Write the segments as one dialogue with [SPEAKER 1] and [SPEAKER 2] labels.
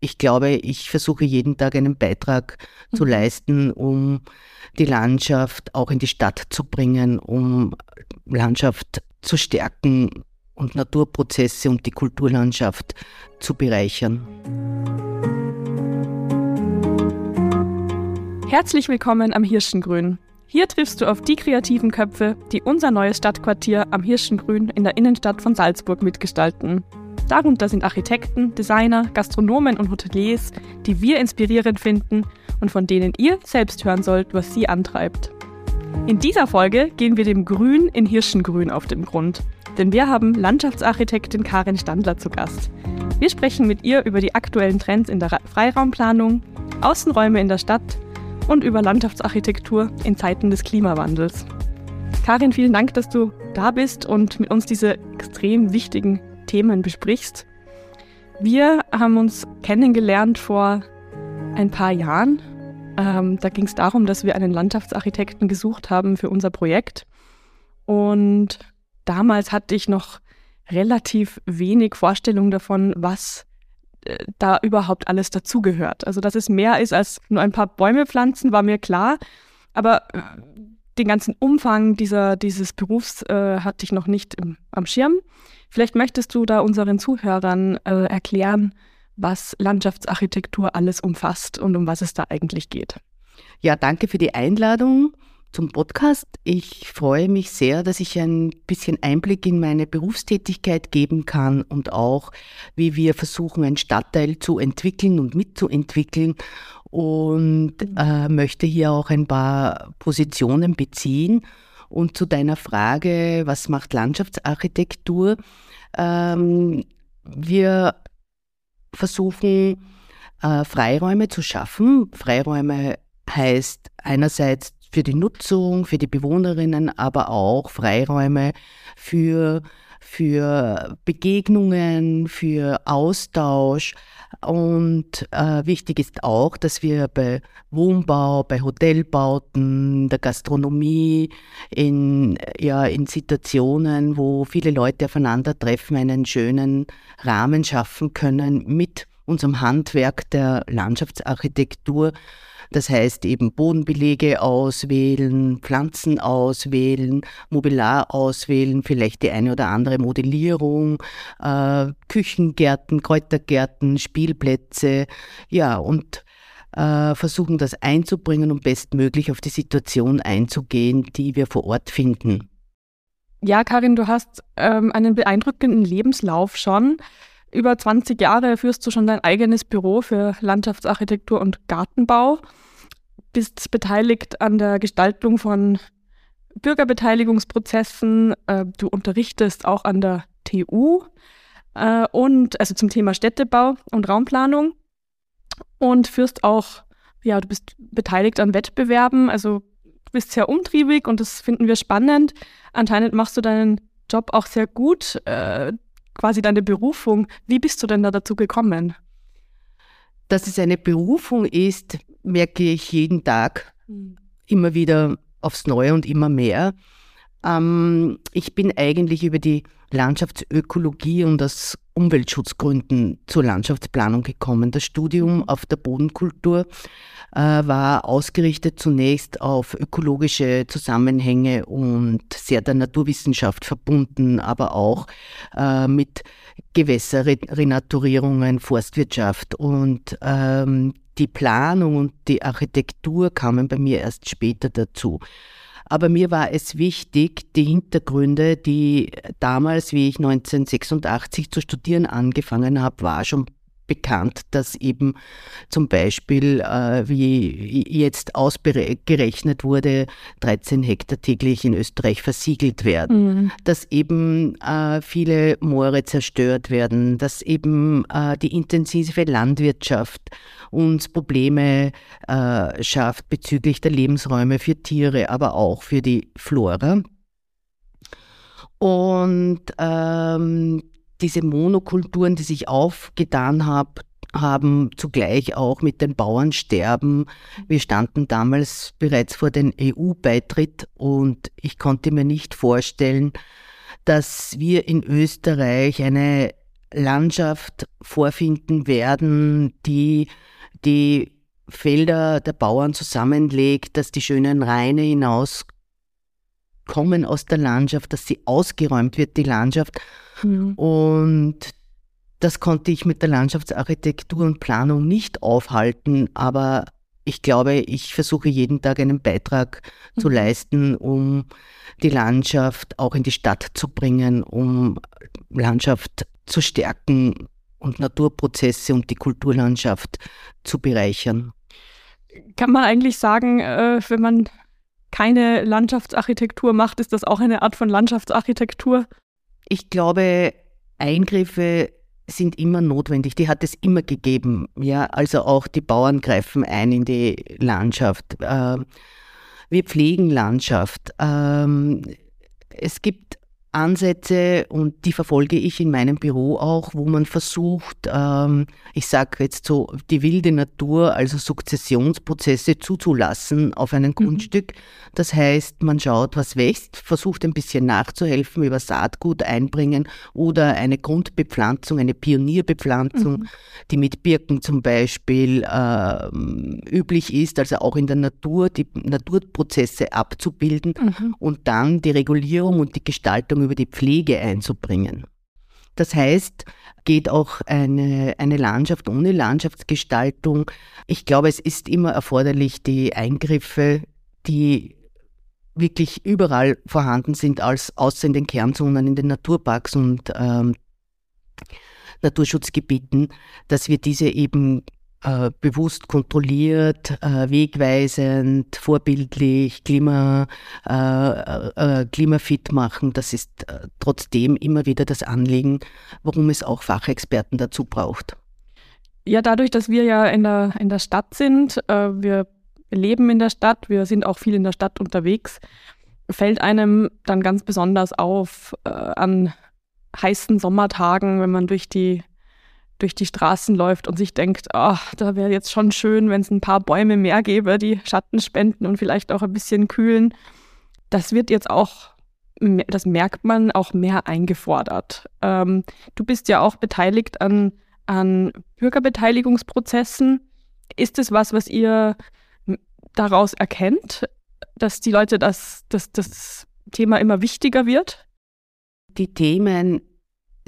[SPEAKER 1] ich glaube, ich versuche jeden Tag einen Beitrag mhm. zu leisten, um die Landschaft auch in die Stadt zu bringen, um Landschaft zu stärken und Naturprozesse und die Kulturlandschaft zu bereichern.
[SPEAKER 2] Herzlich willkommen am Hirschengrün. Hier triffst du auf die kreativen Köpfe, die unser neues Stadtquartier am Hirschengrün in der Innenstadt von Salzburg mitgestalten. Darunter sind Architekten, Designer, Gastronomen und Hoteliers, die wir inspirierend finden und von denen ihr selbst hören sollt, was sie antreibt. In dieser Folge gehen wir dem Grün in Hirschengrün auf den Grund, denn wir haben Landschaftsarchitektin Karin Standler zu Gast. Wir sprechen mit ihr über die aktuellen Trends in der Freiraumplanung, Außenräume in der Stadt und über Landschaftsarchitektur in Zeiten des Klimawandels. Karin, vielen Dank, dass du da bist und mit uns diese extrem wichtigen Themen besprichst. Wir haben uns kennengelernt vor ein paar Jahren. Ähm, da ging es darum, dass wir einen Landschaftsarchitekten gesucht haben für unser Projekt. Und damals hatte ich noch relativ wenig Vorstellung davon, was äh, da überhaupt alles dazugehört. Also, dass es mehr ist als nur ein paar Bäume pflanzen, war mir klar. Aber äh, den ganzen Umfang dieser, dieses Berufs äh, hatte ich noch nicht im, am Schirm. Vielleicht möchtest du da unseren Zuhörern äh, erklären, was Landschaftsarchitektur alles umfasst und um was es da eigentlich geht.
[SPEAKER 1] Ja, danke für die Einladung zum Podcast. Ich freue mich sehr, dass ich ein bisschen Einblick in meine Berufstätigkeit geben kann und auch, wie wir versuchen, einen Stadtteil zu entwickeln und mitzuentwickeln und äh, möchte hier auch ein paar Positionen beziehen. Und zu deiner Frage, was macht Landschaftsarchitektur? Ähm, wir versuchen äh, Freiräume zu schaffen. Freiräume heißt einerseits für die Nutzung, für die Bewohnerinnen, aber auch Freiräume für, für Begegnungen, für Austausch, und äh, wichtig ist auch, dass wir bei Wohnbau, bei Hotelbauten, der Gastronomie, in, ja, in Situationen, wo viele Leute aufeinandertreffen, einen schönen Rahmen schaffen können mit unserem Handwerk der Landschaftsarchitektur das heißt eben Bodenbelege auswählen, Pflanzen auswählen, Mobiliar auswählen, vielleicht die eine oder andere Modellierung, äh, Küchengärten, Kräutergärten, Spielplätze, ja, und äh, versuchen das einzubringen und bestmöglich auf die Situation einzugehen, die wir vor Ort finden.
[SPEAKER 2] Ja, Karin, du hast ähm, einen beeindruckenden Lebenslauf schon. Über 20 Jahre führst du schon dein eigenes Büro für Landschaftsarchitektur und Gartenbau, bist beteiligt an der Gestaltung von Bürgerbeteiligungsprozessen, äh, du unterrichtest auch an der TU äh, und also zum Thema Städtebau und Raumplanung und führst auch, ja, du bist beteiligt an Wettbewerben, also du bist sehr umtriebig und das finden wir spannend. Anscheinend machst du deinen Job auch sehr gut. Äh, quasi deine Berufung. Wie bist du denn da dazu gekommen?
[SPEAKER 1] Dass es eine Berufung ist, merke ich jeden Tag mhm. immer wieder aufs Neue und immer mehr. Ähm, ich bin eigentlich über die Landschaftsökologie und aus Umweltschutzgründen zur Landschaftsplanung gekommen. Das Studium mhm. auf der Bodenkultur äh, war ausgerichtet zunächst auf ökologische Zusammenhänge und sehr der Naturwissenschaft verbunden, aber auch äh, mit Gewässerrenaturierungen, Forstwirtschaft und ähm, die Planung und die Architektur kamen bei mir erst später dazu. Aber mir war es wichtig, die Hintergründe, die damals, wie ich 1986 zu studieren angefangen habe, war schon bekannt, dass eben zum Beispiel, äh, wie jetzt ausgerechnet wurde, 13 Hektar täglich in Österreich versiegelt werden, mhm. dass eben äh, viele Moore zerstört werden, dass eben äh, die intensive Landwirtschaft uns Probleme äh, schafft bezüglich der Lebensräume für Tiere, aber auch für die Flora. Und ähm, diese Monokulturen, die sich aufgetan hab, haben, zugleich auch mit den Bauernsterben. Wir standen damals bereits vor dem EU-Beitritt und ich konnte mir nicht vorstellen, dass wir in Österreich eine Landschaft vorfinden werden, die die Felder der Bauern zusammenlegt, dass die schönen Reine hinaus kommen aus der Landschaft, dass sie ausgeräumt wird, die Landschaft. Mhm. Und das konnte ich mit der Landschaftsarchitektur und Planung nicht aufhalten, aber ich glaube, ich versuche jeden Tag einen Beitrag mhm. zu leisten, um die Landschaft auch in die Stadt zu bringen, um Landschaft zu stärken und Naturprozesse und die Kulturlandschaft zu bereichern.
[SPEAKER 2] Kann man eigentlich sagen, äh, wenn man keine Landschaftsarchitektur macht, ist das auch eine Art von Landschaftsarchitektur?
[SPEAKER 1] Ich glaube, Eingriffe sind immer notwendig. Die hat es immer gegeben. Ja, also auch die Bauern greifen ein in die Landschaft. Ähm, wir pflegen Landschaft. Ähm, es gibt Ansätze und die verfolge ich in meinem Büro auch, wo man versucht, ähm, ich sage jetzt so, die wilde Natur, also Sukzessionsprozesse zuzulassen auf einem mhm. Grundstück. Das heißt, man schaut, was wächst, versucht ein bisschen nachzuhelfen über Saatgut einbringen oder eine Grundbepflanzung, eine Pionierbepflanzung, mhm. die mit Birken zum Beispiel äh, üblich ist, also auch in der Natur, die Naturprozesse abzubilden mhm. und dann die Regulierung und die Gestaltung über die Pflege einzubringen. Das heißt, geht auch eine, eine Landschaft ohne Landschaftsgestaltung. Ich glaube, es ist immer erforderlich, die Eingriffe, die wirklich überall vorhanden sind, als außer in den Kernzonen, in den Naturparks und ähm, Naturschutzgebieten, dass wir diese eben äh, bewusst kontrolliert, äh, wegweisend, vorbildlich, klima, äh, klimafit machen. Das ist trotzdem immer wieder das Anliegen, warum es auch Fachexperten dazu braucht.
[SPEAKER 2] Ja, dadurch, dass wir ja in der, in der Stadt sind, wir leben in der Stadt, wir sind auch viel in der Stadt unterwegs, fällt einem dann ganz besonders auf an heißen Sommertagen, wenn man durch die durch die Straßen läuft und sich denkt, ach, da wäre jetzt schon schön, wenn es ein paar Bäume mehr gäbe, die Schatten spenden und vielleicht auch ein bisschen kühlen. Das wird jetzt auch, das merkt man, auch mehr eingefordert. Ähm, du bist ja auch beteiligt an, an Bürgerbeteiligungsprozessen. Ist es was, was ihr daraus erkennt, dass die Leute das, dass das Thema immer wichtiger wird?
[SPEAKER 1] Die Themen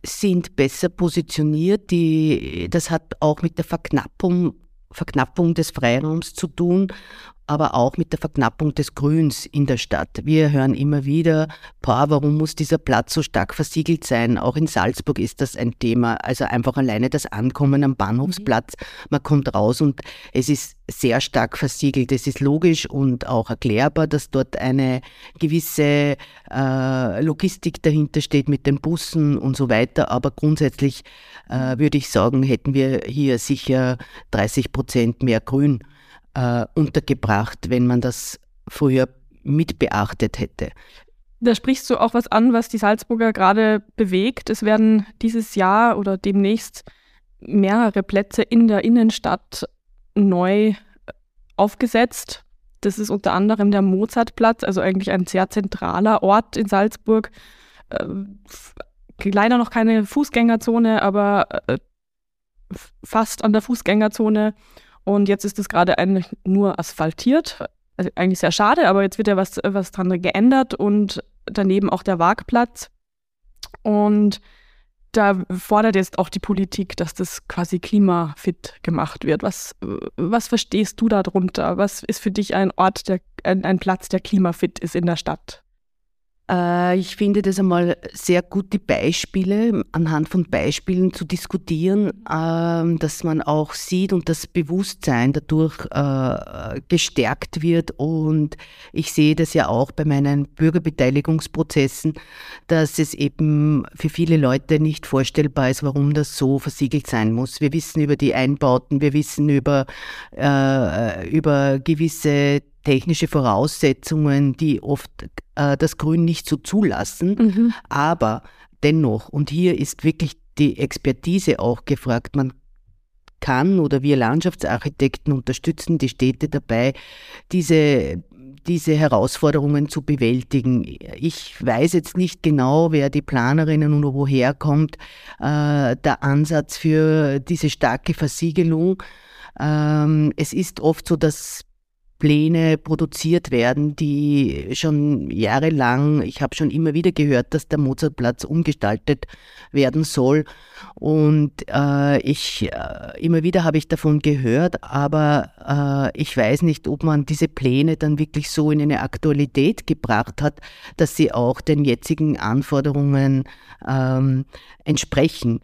[SPEAKER 1] sind besser positioniert. Die, das hat auch mit der Verknappung, Verknappung des Freiraums zu tun aber auch mit der Verknappung des Grüns in der Stadt. Wir hören immer wieder, boah, warum muss dieser Platz so stark versiegelt sein? Auch in Salzburg ist das ein Thema. Also einfach alleine das Ankommen am Bahnhofsplatz. Man kommt raus und es ist sehr stark versiegelt. Es ist logisch und auch erklärbar, dass dort eine gewisse äh, Logistik dahinter steht mit den Bussen und so weiter. Aber grundsätzlich äh, würde ich sagen, hätten wir hier sicher 30 Prozent mehr Grün äh, untergebracht, wenn man das früher mit beachtet hätte.
[SPEAKER 2] Da sprichst du auch was an, was die Salzburger gerade bewegt. Es werden dieses Jahr oder demnächst mehrere Plätze in der Innenstadt neu äh, aufgesetzt. Das ist unter anderem der Mozartplatz, also eigentlich ein sehr zentraler Ort in Salzburg. Äh, leider noch keine Fußgängerzone, aber äh, fast an der Fußgängerzone. Und jetzt ist es gerade eigentlich nur asphaltiert. Also eigentlich sehr schade, aber jetzt wird ja was, was dran geändert und daneben auch der Wagplatz. Und da fordert jetzt auch die Politik, dass das quasi klimafit gemacht wird. Was, was verstehst du darunter? Was ist für dich ein Ort, der, ein, ein Platz, der klimafit ist in der Stadt?
[SPEAKER 1] Äh, ich finde das einmal sehr gut, die Beispiele, anhand von Beispielen zu diskutieren, ähm, dass man auch sieht und das Bewusstsein dadurch äh, gestärkt wird. Und ich sehe das ja auch bei meinen Bürgerbeteiligungsprozessen, dass es eben für viele Leute nicht vorstellbar ist, warum das so versiegelt sein muss. Wir wissen über die Einbauten, wir wissen über, äh, über gewisse technische Voraussetzungen, die oft äh, das Grün nicht so zulassen. Mhm. Aber dennoch, und hier ist wirklich die Expertise auch gefragt, man kann oder wir Landschaftsarchitekten unterstützen die Städte dabei, diese diese Herausforderungen zu bewältigen. Ich weiß jetzt nicht genau, wer die Planerinnen und woher kommt, äh, der Ansatz für diese starke Versiegelung. Ähm, es ist oft so, dass Pläne produziert werden, die schon jahrelang, ich habe schon immer wieder gehört, dass der Mozartplatz umgestaltet werden soll. Und äh, ich äh, immer wieder habe ich davon gehört, aber äh, ich weiß nicht, ob man diese Pläne dann wirklich so in eine Aktualität gebracht hat, dass sie auch den jetzigen Anforderungen ähm, entsprechen.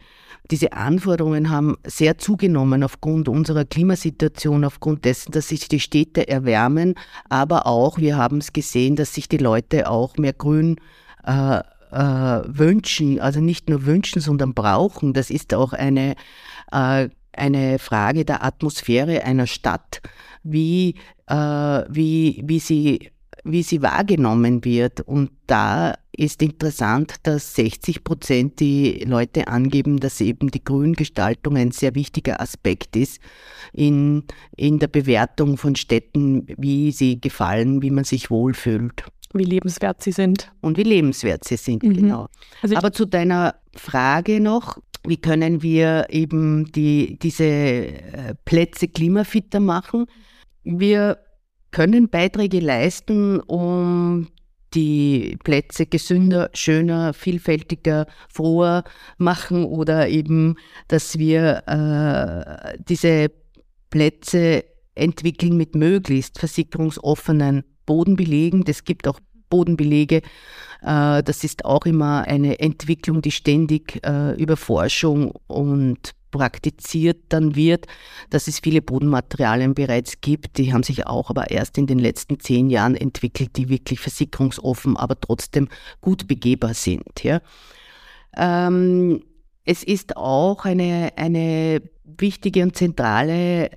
[SPEAKER 1] Diese Anforderungen haben sehr zugenommen aufgrund unserer Klimasituation, aufgrund dessen, dass sich die Städte erwärmen, aber auch, wir haben es gesehen, dass sich die Leute auch mehr Grün äh, äh, wünschen, also nicht nur wünschen, sondern brauchen. Das ist auch eine, äh, eine Frage der Atmosphäre einer Stadt, wie, äh, wie, wie sie wie sie wahrgenommen wird. Und da ist interessant, dass 60 Prozent die Leute angeben, dass eben die Grüngestaltung ein sehr wichtiger Aspekt ist in, in der Bewertung von Städten, wie sie gefallen, wie man sich wohlfühlt.
[SPEAKER 2] Wie lebenswert sie sind.
[SPEAKER 1] Und wie lebenswert sie sind, mhm. genau. Also Aber zu deiner Frage noch, wie können wir eben die, diese äh, Plätze klimafitter machen? Wir können Beiträge leisten, um die Plätze gesünder, schöner, vielfältiger, froher machen oder eben, dass wir äh, diese Plätze entwickeln mit möglichst versickerungsoffenen Bodenbelegen. Es gibt auch Bodenbelege. Äh, das ist auch immer eine Entwicklung, die ständig äh, über Forschung und praktiziert dann wird, dass es viele Bodenmaterialien bereits gibt. Die haben sich auch aber erst in den letzten zehn Jahren entwickelt, die wirklich versickerungsoffen, aber trotzdem gut begehbar sind. Ja. Ähm, es ist auch eine, eine wichtige und zentrale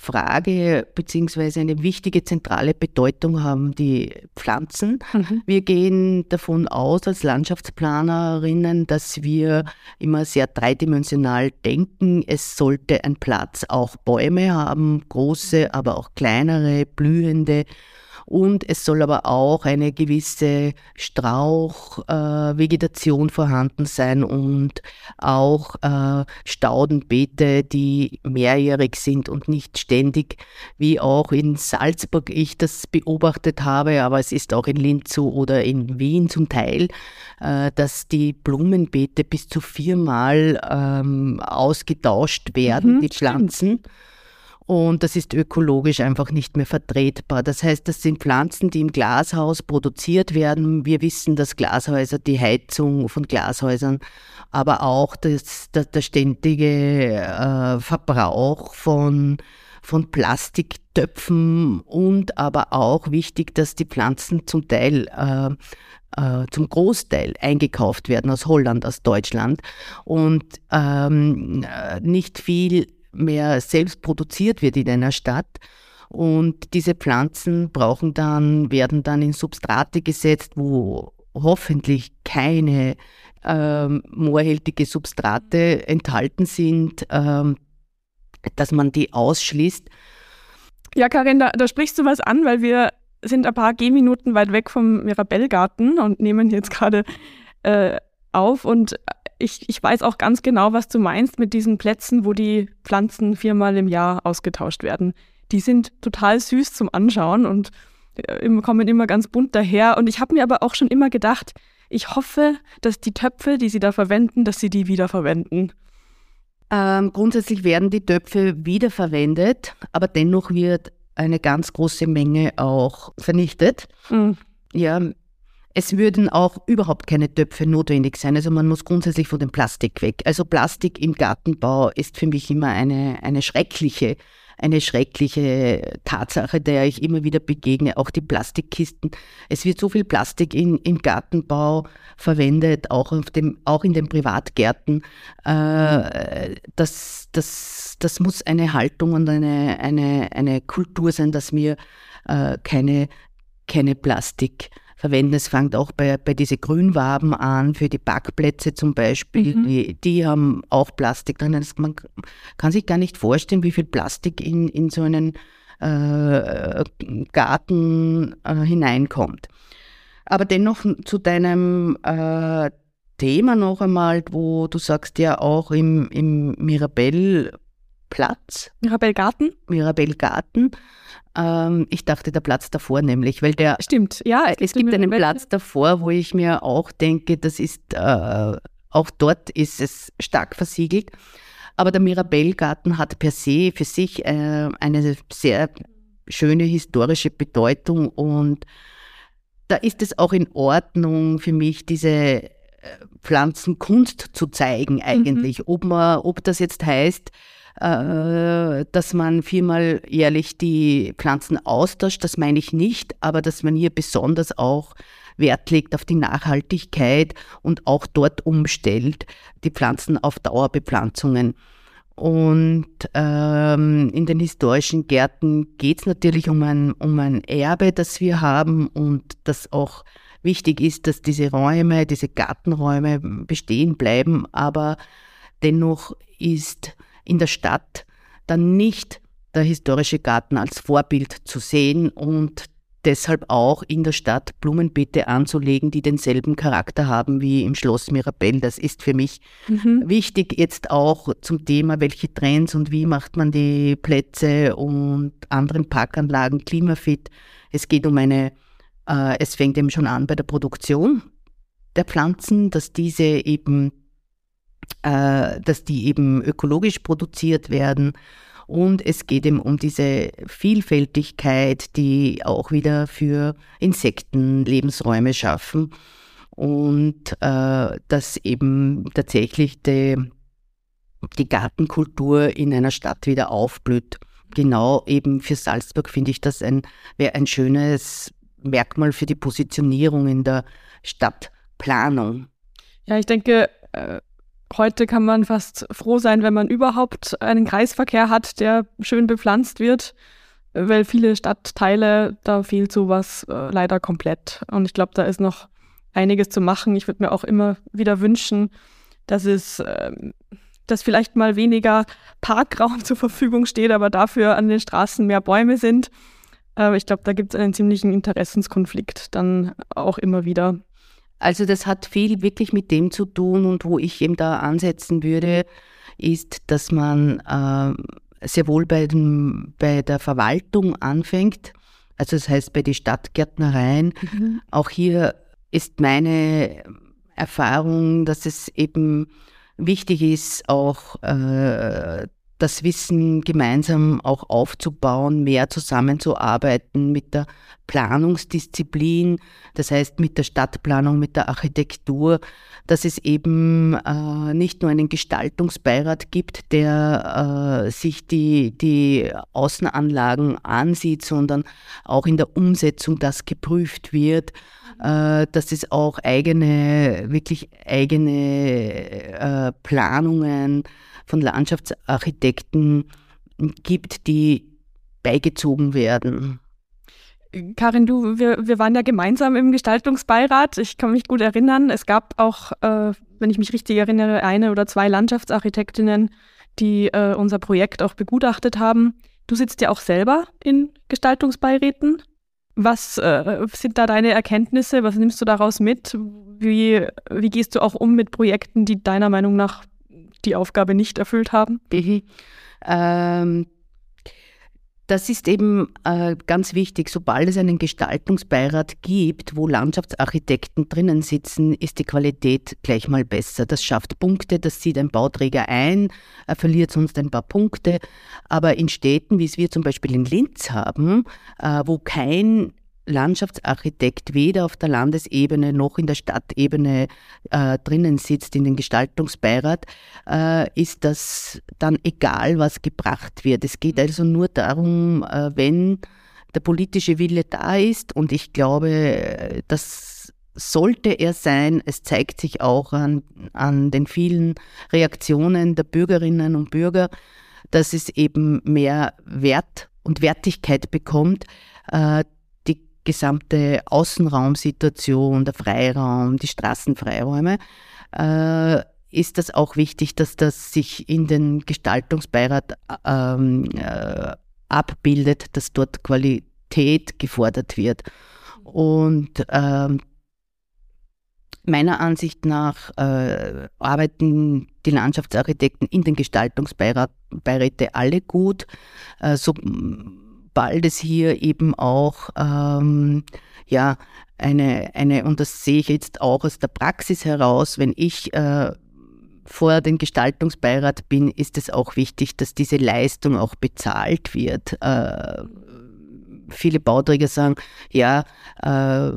[SPEAKER 1] Frage beziehungsweise eine wichtige zentrale Bedeutung haben die Pflanzen. Mhm. Wir gehen davon aus als Landschaftsplanerinnen, dass wir immer sehr dreidimensional denken. Es sollte ein Platz auch Bäume haben, große, aber auch kleinere, blühende und es soll aber auch eine gewisse Strauchvegetation äh, vorhanden sein und auch äh, Staudenbeete, die mehrjährig sind und nicht ständig, wie auch in Salzburg ich das beobachtet habe, aber es ist auch in Linz so oder in Wien zum Teil, äh, dass die Blumenbeete bis zu viermal ähm, ausgetauscht werden, mhm, die Pflanzen. Stimmt. Und das ist ökologisch einfach nicht mehr vertretbar. Das heißt, das sind Pflanzen, die im Glashaus produziert werden. Wir wissen, dass Glashäuser, die Heizung von Glashäusern, aber auch das, der, der ständige äh, Verbrauch von, von Plastiktöpfen und aber auch wichtig, dass die Pflanzen zum Teil äh, äh zum Großteil eingekauft werden aus Holland, aus Deutschland und ähm, äh, nicht viel mehr selbst produziert wird in einer Stadt. Und diese Pflanzen brauchen dann, werden dann in Substrate gesetzt, wo hoffentlich keine ähm, moorhältige Substrate enthalten sind, ähm, dass man die ausschließt.
[SPEAKER 2] Ja, Karin, da, da, sprichst du was an, weil wir sind ein paar Gehminuten weit weg vom Mirabellgarten und nehmen jetzt gerade äh, auf und ich, ich weiß auch ganz genau, was du meinst mit diesen Plätzen, wo die Pflanzen viermal im Jahr ausgetauscht werden. Die sind total süß zum Anschauen und äh, kommen immer ganz bunt daher. Und ich habe mir aber auch schon immer gedacht, ich hoffe, dass die Töpfe, die sie da verwenden, dass sie die wiederverwenden.
[SPEAKER 1] Ähm, grundsätzlich werden die Töpfe wiederverwendet, aber dennoch wird eine ganz große Menge auch vernichtet. Mhm. Ja, es würden auch überhaupt keine Töpfe notwendig sein. Also man muss grundsätzlich von dem Plastik weg. Also Plastik im Gartenbau ist für mich immer eine, eine schreckliche eine schreckliche Tatsache, der ich immer wieder begegne, auch die Plastikkisten. Es wird so viel Plastik in, im Gartenbau verwendet, auch, auf dem, auch in den Privatgärten. Äh, das, das, das muss eine Haltung und eine, eine, eine Kultur sein, dass wir äh, keine, keine Plastik verwenden. Es fängt auch bei, bei diese Grünwaben an, für die Backplätze zum Beispiel. Mhm. Die, die, haben auch Plastik drin. man kann sich gar nicht vorstellen, wie viel Plastik in, in so einen äh, Garten äh, hineinkommt. Aber dennoch zu deinem äh, Thema noch einmal, wo du sagst ja auch im, im Mirabell-Platz.
[SPEAKER 2] Mirabellgarten?
[SPEAKER 1] Mirabellgarten. Ähm, ich dachte der Platz davor nämlich, weil der.
[SPEAKER 2] Stimmt, ja.
[SPEAKER 1] Es gibt einen Platz davor, wo ich mir auch denke, das ist, äh, auch dort ist es stark versiegelt. Aber der Mirabellgarten hat per se für sich äh, eine sehr schöne historische Bedeutung und da ist es auch in Ordnung für mich, diese äh, Pflanzenkunst zu zeigen mhm. eigentlich. Mhm. Ob, man, ob das jetzt heißt, äh, dass man viermal jährlich die Pflanzen austauscht, das meine ich nicht, aber dass man hier besonders auch Wert legt auf die Nachhaltigkeit und auch dort umstellt, die Pflanzen auf Dauerbepflanzungen. Und ähm, in den historischen Gärten geht es natürlich um ein, um ein Erbe, das wir haben und das auch wichtig ist, dass diese Räume, diese Gartenräume bestehen bleiben. Aber dennoch ist in der Stadt dann nicht der historische Garten als Vorbild zu sehen und deshalb auch in der Stadt Blumenbeete anzulegen, die denselben Charakter haben wie im Schloss Mirabell. Das ist für mich mhm. wichtig jetzt auch zum Thema, welche Trends und wie macht man die Plätze und anderen Parkanlagen klimafit. Es geht um eine, äh, es fängt eben schon an bei der Produktion der Pflanzen, dass diese eben, äh, dass die eben ökologisch produziert werden und es geht eben um diese Vielfältigkeit, die auch wieder für Insekten Lebensräume schaffen. Und äh, dass eben tatsächlich die, die Gartenkultur in einer Stadt wieder aufblüht. Genau eben für Salzburg finde ich das ein, ein schönes Merkmal für die Positionierung in der Stadtplanung.
[SPEAKER 2] Ja, ich denke, äh, Heute kann man fast froh sein, wenn man überhaupt einen Kreisverkehr hat, der schön bepflanzt wird, weil viele Stadtteile, da fehlt sowas äh, leider komplett. Und ich glaube, da ist noch einiges zu machen. Ich würde mir auch immer wieder wünschen, dass es, äh, dass vielleicht mal weniger Parkraum zur Verfügung steht, aber dafür an den Straßen mehr Bäume sind. Äh, ich glaube, da gibt es einen ziemlichen Interessenskonflikt dann auch immer wieder.
[SPEAKER 1] Also das hat viel wirklich mit dem zu tun und wo ich eben da ansetzen würde, ist, dass man äh, sehr wohl bei, dem, bei der Verwaltung anfängt, also das heißt bei den Stadtgärtnereien. Mhm. Auch hier ist meine Erfahrung, dass es eben wichtig ist, auch äh, das Wissen gemeinsam auch aufzubauen, mehr zusammenzuarbeiten mit der Planungsdisziplin, das heißt mit der Stadtplanung, mit der Architektur, dass es eben äh, nicht nur einen Gestaltungsbeirat gibt, der äh, sich die, die Außenanlagen ansieht, sondern auch in der Umsetzung das geprüft wird, äh, dass es auch eigene, wirklich eigene äh, Planungen von Landschaftsarchitekten gibt, die beigezogen werden.
[SPEAKER 2] Karin, du, wir, wir waren ja gemeinsam im Gestaltungsbeirat. Ich kann mich gut erinnern. Es gab auch, äh, wenn ich mich richtig erinnere, eine oder zwei Landschaftsarchitektinnen, die äh, unser Projekt auch begutachtet haben. Du sitzt ja auch selber in Gestaltungsbeiräten. Was äh, sind da deine Erkenntnisse? Was nimmst du daraus mit? Wie, wie gehst du auch um mit Projekten, die deiner Meinung nach die Aufgabe nicht erfüllt haben?
[SPEAKER 1] Mhm. Ähm, das ist eben äh, ganz wichtig. Sobald es einen Gestaltungsbeirat gibt, wo Landschaftsarchitekten drinnen sitzen, ist die Qualität gleich mal besser. Das schafft Punkte, das sieht ein Bauträger ein, er verliert sonst ein paar Punkte. Aber in Städten, wie es wir zum Beispiel in Linz haben, äh, wo kein Landschaftsarchitekt weder auf der Landesebene noch in der Stadtebene äh, drinnen sitzt, in den Gestaltungsbeirat, äh, ist das dann egal, was gebracht wird. Es geht also nur darum, äh, wenn der politische Wille da ist und ich glaube, das sollte er sein. Es zeigt sich auch an, an den vielen Reaktionen der Bürgerinnen und Bürger, dass es eben mehr Wert und Wertigkeit bekommt, äh, gesamte Außenraumsituation, der Freiraum, die Straßenfreiräume, äh, ist das auch wichtig, dass das sich in den Gestaltungsbeirat ähm, äh, abbildet, dass dort Qualität gefordert wird. Und ähm, meiner Ansicht nach äh, arbeiten die Landschaftsarchitekten in den Gestaltungsbeiräten alle gut, äh, sobald es hier eben auch ähm, ja eine eine und das sehe ich jetzt auch aus der Praxis heraus, wenn ich äh, vor den Gestaltungsbeirat bin, ist es auch wichtig, dass diese Leistung auch bezahlt wird. Äh, viele Bauträger sagen, ja, äh,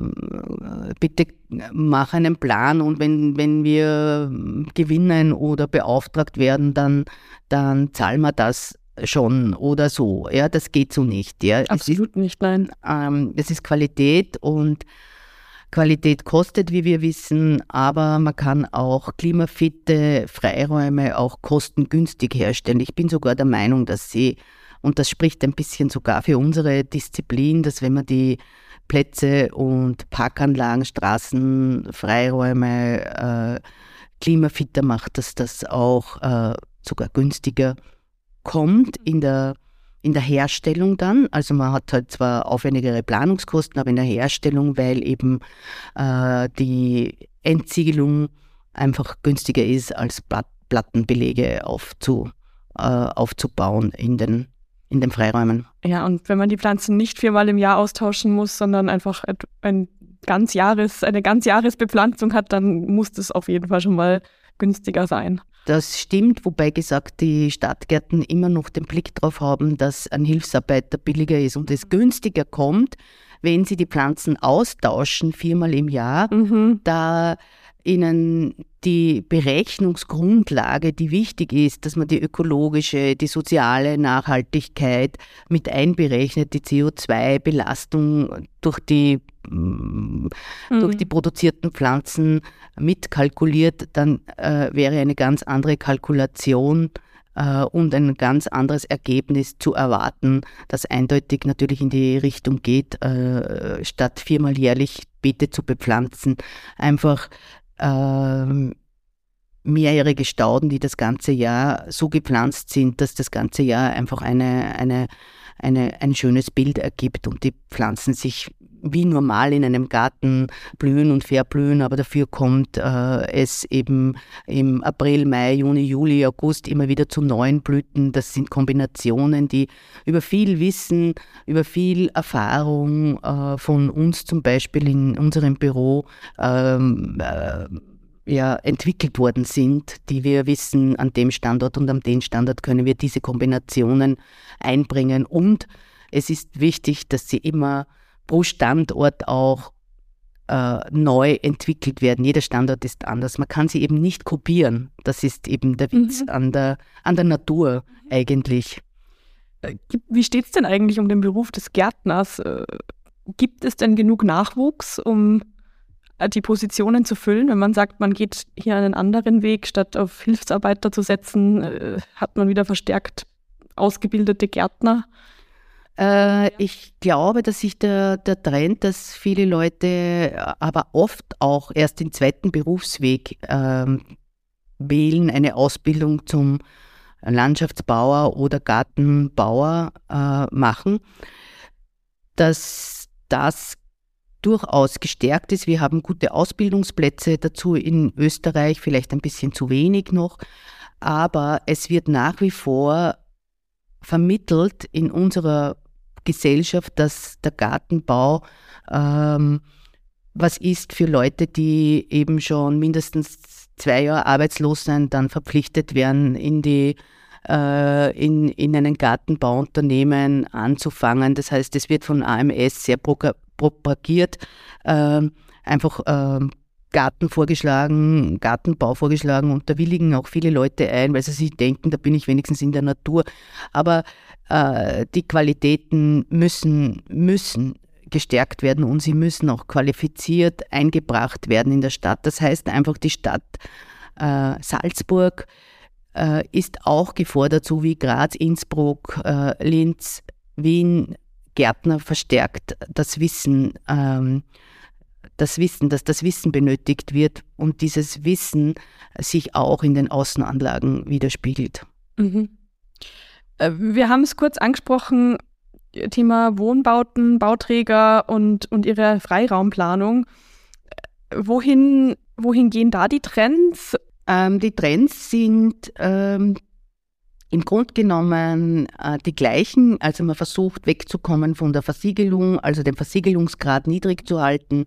[SPEAKER 1] bitte mach einen Plan und wenn, wenn wir gewinnen oder beauftragt werden, dann, dann zahlen wir das schon oder so. Ja, das geht so nicht. Ja.
[SPEAKER 2] Absolut ist, nicht, nein.
[SPEAKER 1] Ähm, es ist Qualität und Qualität kostet, wie wir wissen, aber man kann auch klimafitte Freiräume auch kostengünstig herstellen. Ich bin sogar der Meinung, dass sie und das spricht ein bisschen sogar für unsere Disziplin, dass wenn man die Plätze und Parkanlagen, Straßen, Freiräume äh, klimafitter macht, dass das auch äh, sogar günstiger kommt in der, in der Herstellung dann. Also man hat halt zwar aufwendigere Planungskosten, aber in der Herstellung, weil eben äh, die Entziegelung einfach günstiger ist, als Plattenbelege aufzu, äh, aufzubauen in den in den Freiräumen.
[SPEAKER 2] Ja, und wenn man die Pflanzen nicht viermal im Jahr austauschen muss, sondern einfach ein ganz Jahres, eine ganz Jahresbepflanzung hat, dann muss das auf jeden Fall schon mal günstiger sein.
[SPEAKER 1] Das stimmt, wobei gesagt, die Stadtgärten immer noch den Blick darauf haben, dass ein Hilfsarbeiter billiger ist und es günstiger kommt, wenn sie die Pflanzen austauschen, viermal im Jahr. Mhm. Da ihnen die Berechnungsgrundlage, die wichtig ist, dass man die ökologische, die soziale Nachhaltigkeit mit einberechnet, die CO2-Belastung durch die, mm, mhm. durch die produzierten Pflanzen mitkalkuliert, dann äh, wäre eine ganz andere Kalkulation äh, und ein ganz anderes Ergebnis zu erwarten, das eindeutig natürlich in die Richtung geht, äh, statt viermal jährlich Beete zu bepflanzen, einfach ähm, mehrjährige Stauden, die das ganze Jahr so gepflanzt sind, dass das ganze Jahr einfach eine, eine, eine, ein schönes Bild ergibt und die Pflanzen sich wie normal in einem Garten blühen und verblühen, aber dafür kommt äh, es eben im April, Mai, Juni, Juli, August immer wieder zu neuen Blüten. Das sind Kombinationen, die über viel Wissen, über viel Erfahrung äh, von uns zum Beispiel in unserem Büro ähm, äh, ja, entwickelt worden sind, die wir wissen, an dem Standort und an dem Standort können wir diese Kombinationen einbringen. Und es ist wichtig, dass sie immer pro Standort auch äh, neu entwickelt werden. Jeder Standort ist anders. Man kann sie eben nicht kopieren. Das ist eben der Witz mhm. an, der, an der Natur eigentlich.
[SPEAKER 2] Äh, wie steht es denn eigentlich um den Beruf des Gärtners? Äh, gibt es denn genug Nachwuchs, um äh, die Positionen zu füllen? Wenn man sagt, man geht hier einen anderen Weg, statt auf Hilfsarbeiter zu setzen, hat man wieder verstärkt ausgebildete Gärtner.
[SPEAKER 1] Äh, ich glaube, dass sich der, der Trend, dass viele Leute äh, aber oft auch erst den zweiten Berufsweg ähm, wählen, eine Ausbildung zum Landschaftsbauer oder Gartenbauer äh, machen, dass das durchaus gestärkt ist. Wir haben gute Ausbildungsplätze dazu in Österreich, vielleicht ein bisschen zu wenig noch, aber es wird nach wie vor vermittelt in unserer Gesellschaft, dass der Gartenbau ähm, was ist für Leute, die eben schon mindestens zwei Jahre arbeitslos sind, dann verpflichtet werden, in die äh, in, in einen Gartenbauunternehmen anzufangen. Das heißt, es wird von AMS sehr propagiert, äh, einfach äh, Garten vorgeschlagen, Gartenbau vorgeschlagen und da willigen auch viele Leute ein, weil sie sich denken, da bin ich wenigstens in der Natur. Aber äh, die Qualitäten müssen, müssen gestärkt werden und sie müssen auch qualifiziert eingebracht werden in der Stadt. Das heißt einfach, die Stadt äh, Salzburg äh, ist auch gefordert, so wie Graz, Innsbruck, äh, Linz, Wien, Gärtner verstärkt das Wissen ähm, das Wissen, dass das Wissen benötigt wird und dieses Wissen sich auch in den Außenanlagen widerspiegelt. Mhm.
[SPEAKER 2] Äh, wir haben es kurz angesprochen, Thema Wohnbauten, Bauträger und, und ihre Freiraumplanung. Wohin, wohin gehen da die Trends?
[SPEAKER 1] Ähm, die Trends sind ähm, im Grunde genommen äh, die gleichen. Also man versucht wegzukommen von der Versiegelung, also den Versiegelungsgrad niedrig zu halten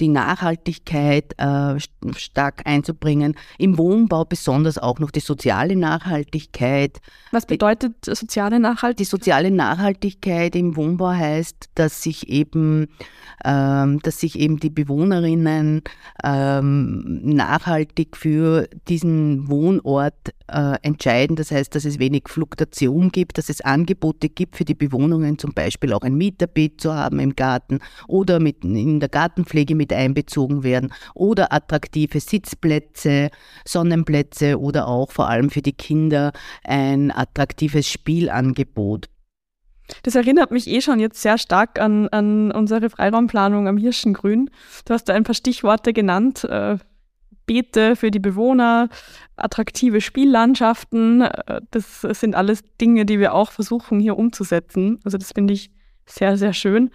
[SPEAKER 1] die Nachhaltigkeit äh, stark einzubringen. Im Wohnbau besonders auch noch die soziale Nachhaltigkeit.
[SPEAKER 2] Was bedeutet soziale Nachhaltigkeit?
[SPEAKER 1] Die soziale Nachhaltigkeit im Wohnbau heißt, dass sich eben, ähm, dass sich eben die Bewohnerinnen ähm, nachhaltig für diesen Wohnort äh, entscheiden. Das heißt, dass es wenig Fluktuation gibt, dass es Angebote gibt für die Bewohnungen, zum Beispiel auch ein Mieterbeet zu haben im Garten oder mit, in der Gartenpflege mit einbezogen werden oder attraktive Sitzplätze, Sonnenplätze oder auch vor allem für die Kinder ein attraktives Spielangebot.
[SPEAKER 2] Das erinnert mich eh schon jetzt sehr stark an, an unsere Freiraumplanung am Hirschengrün. Du hast da ein paar Stichworte genannt. Äh, Beete für die Bewohner, attraktive Spiellandschaften. Äh, das sind alles Dinge, die wir auch versuchen hier umzusetzen. Also das finde ich sehr, sehr schön.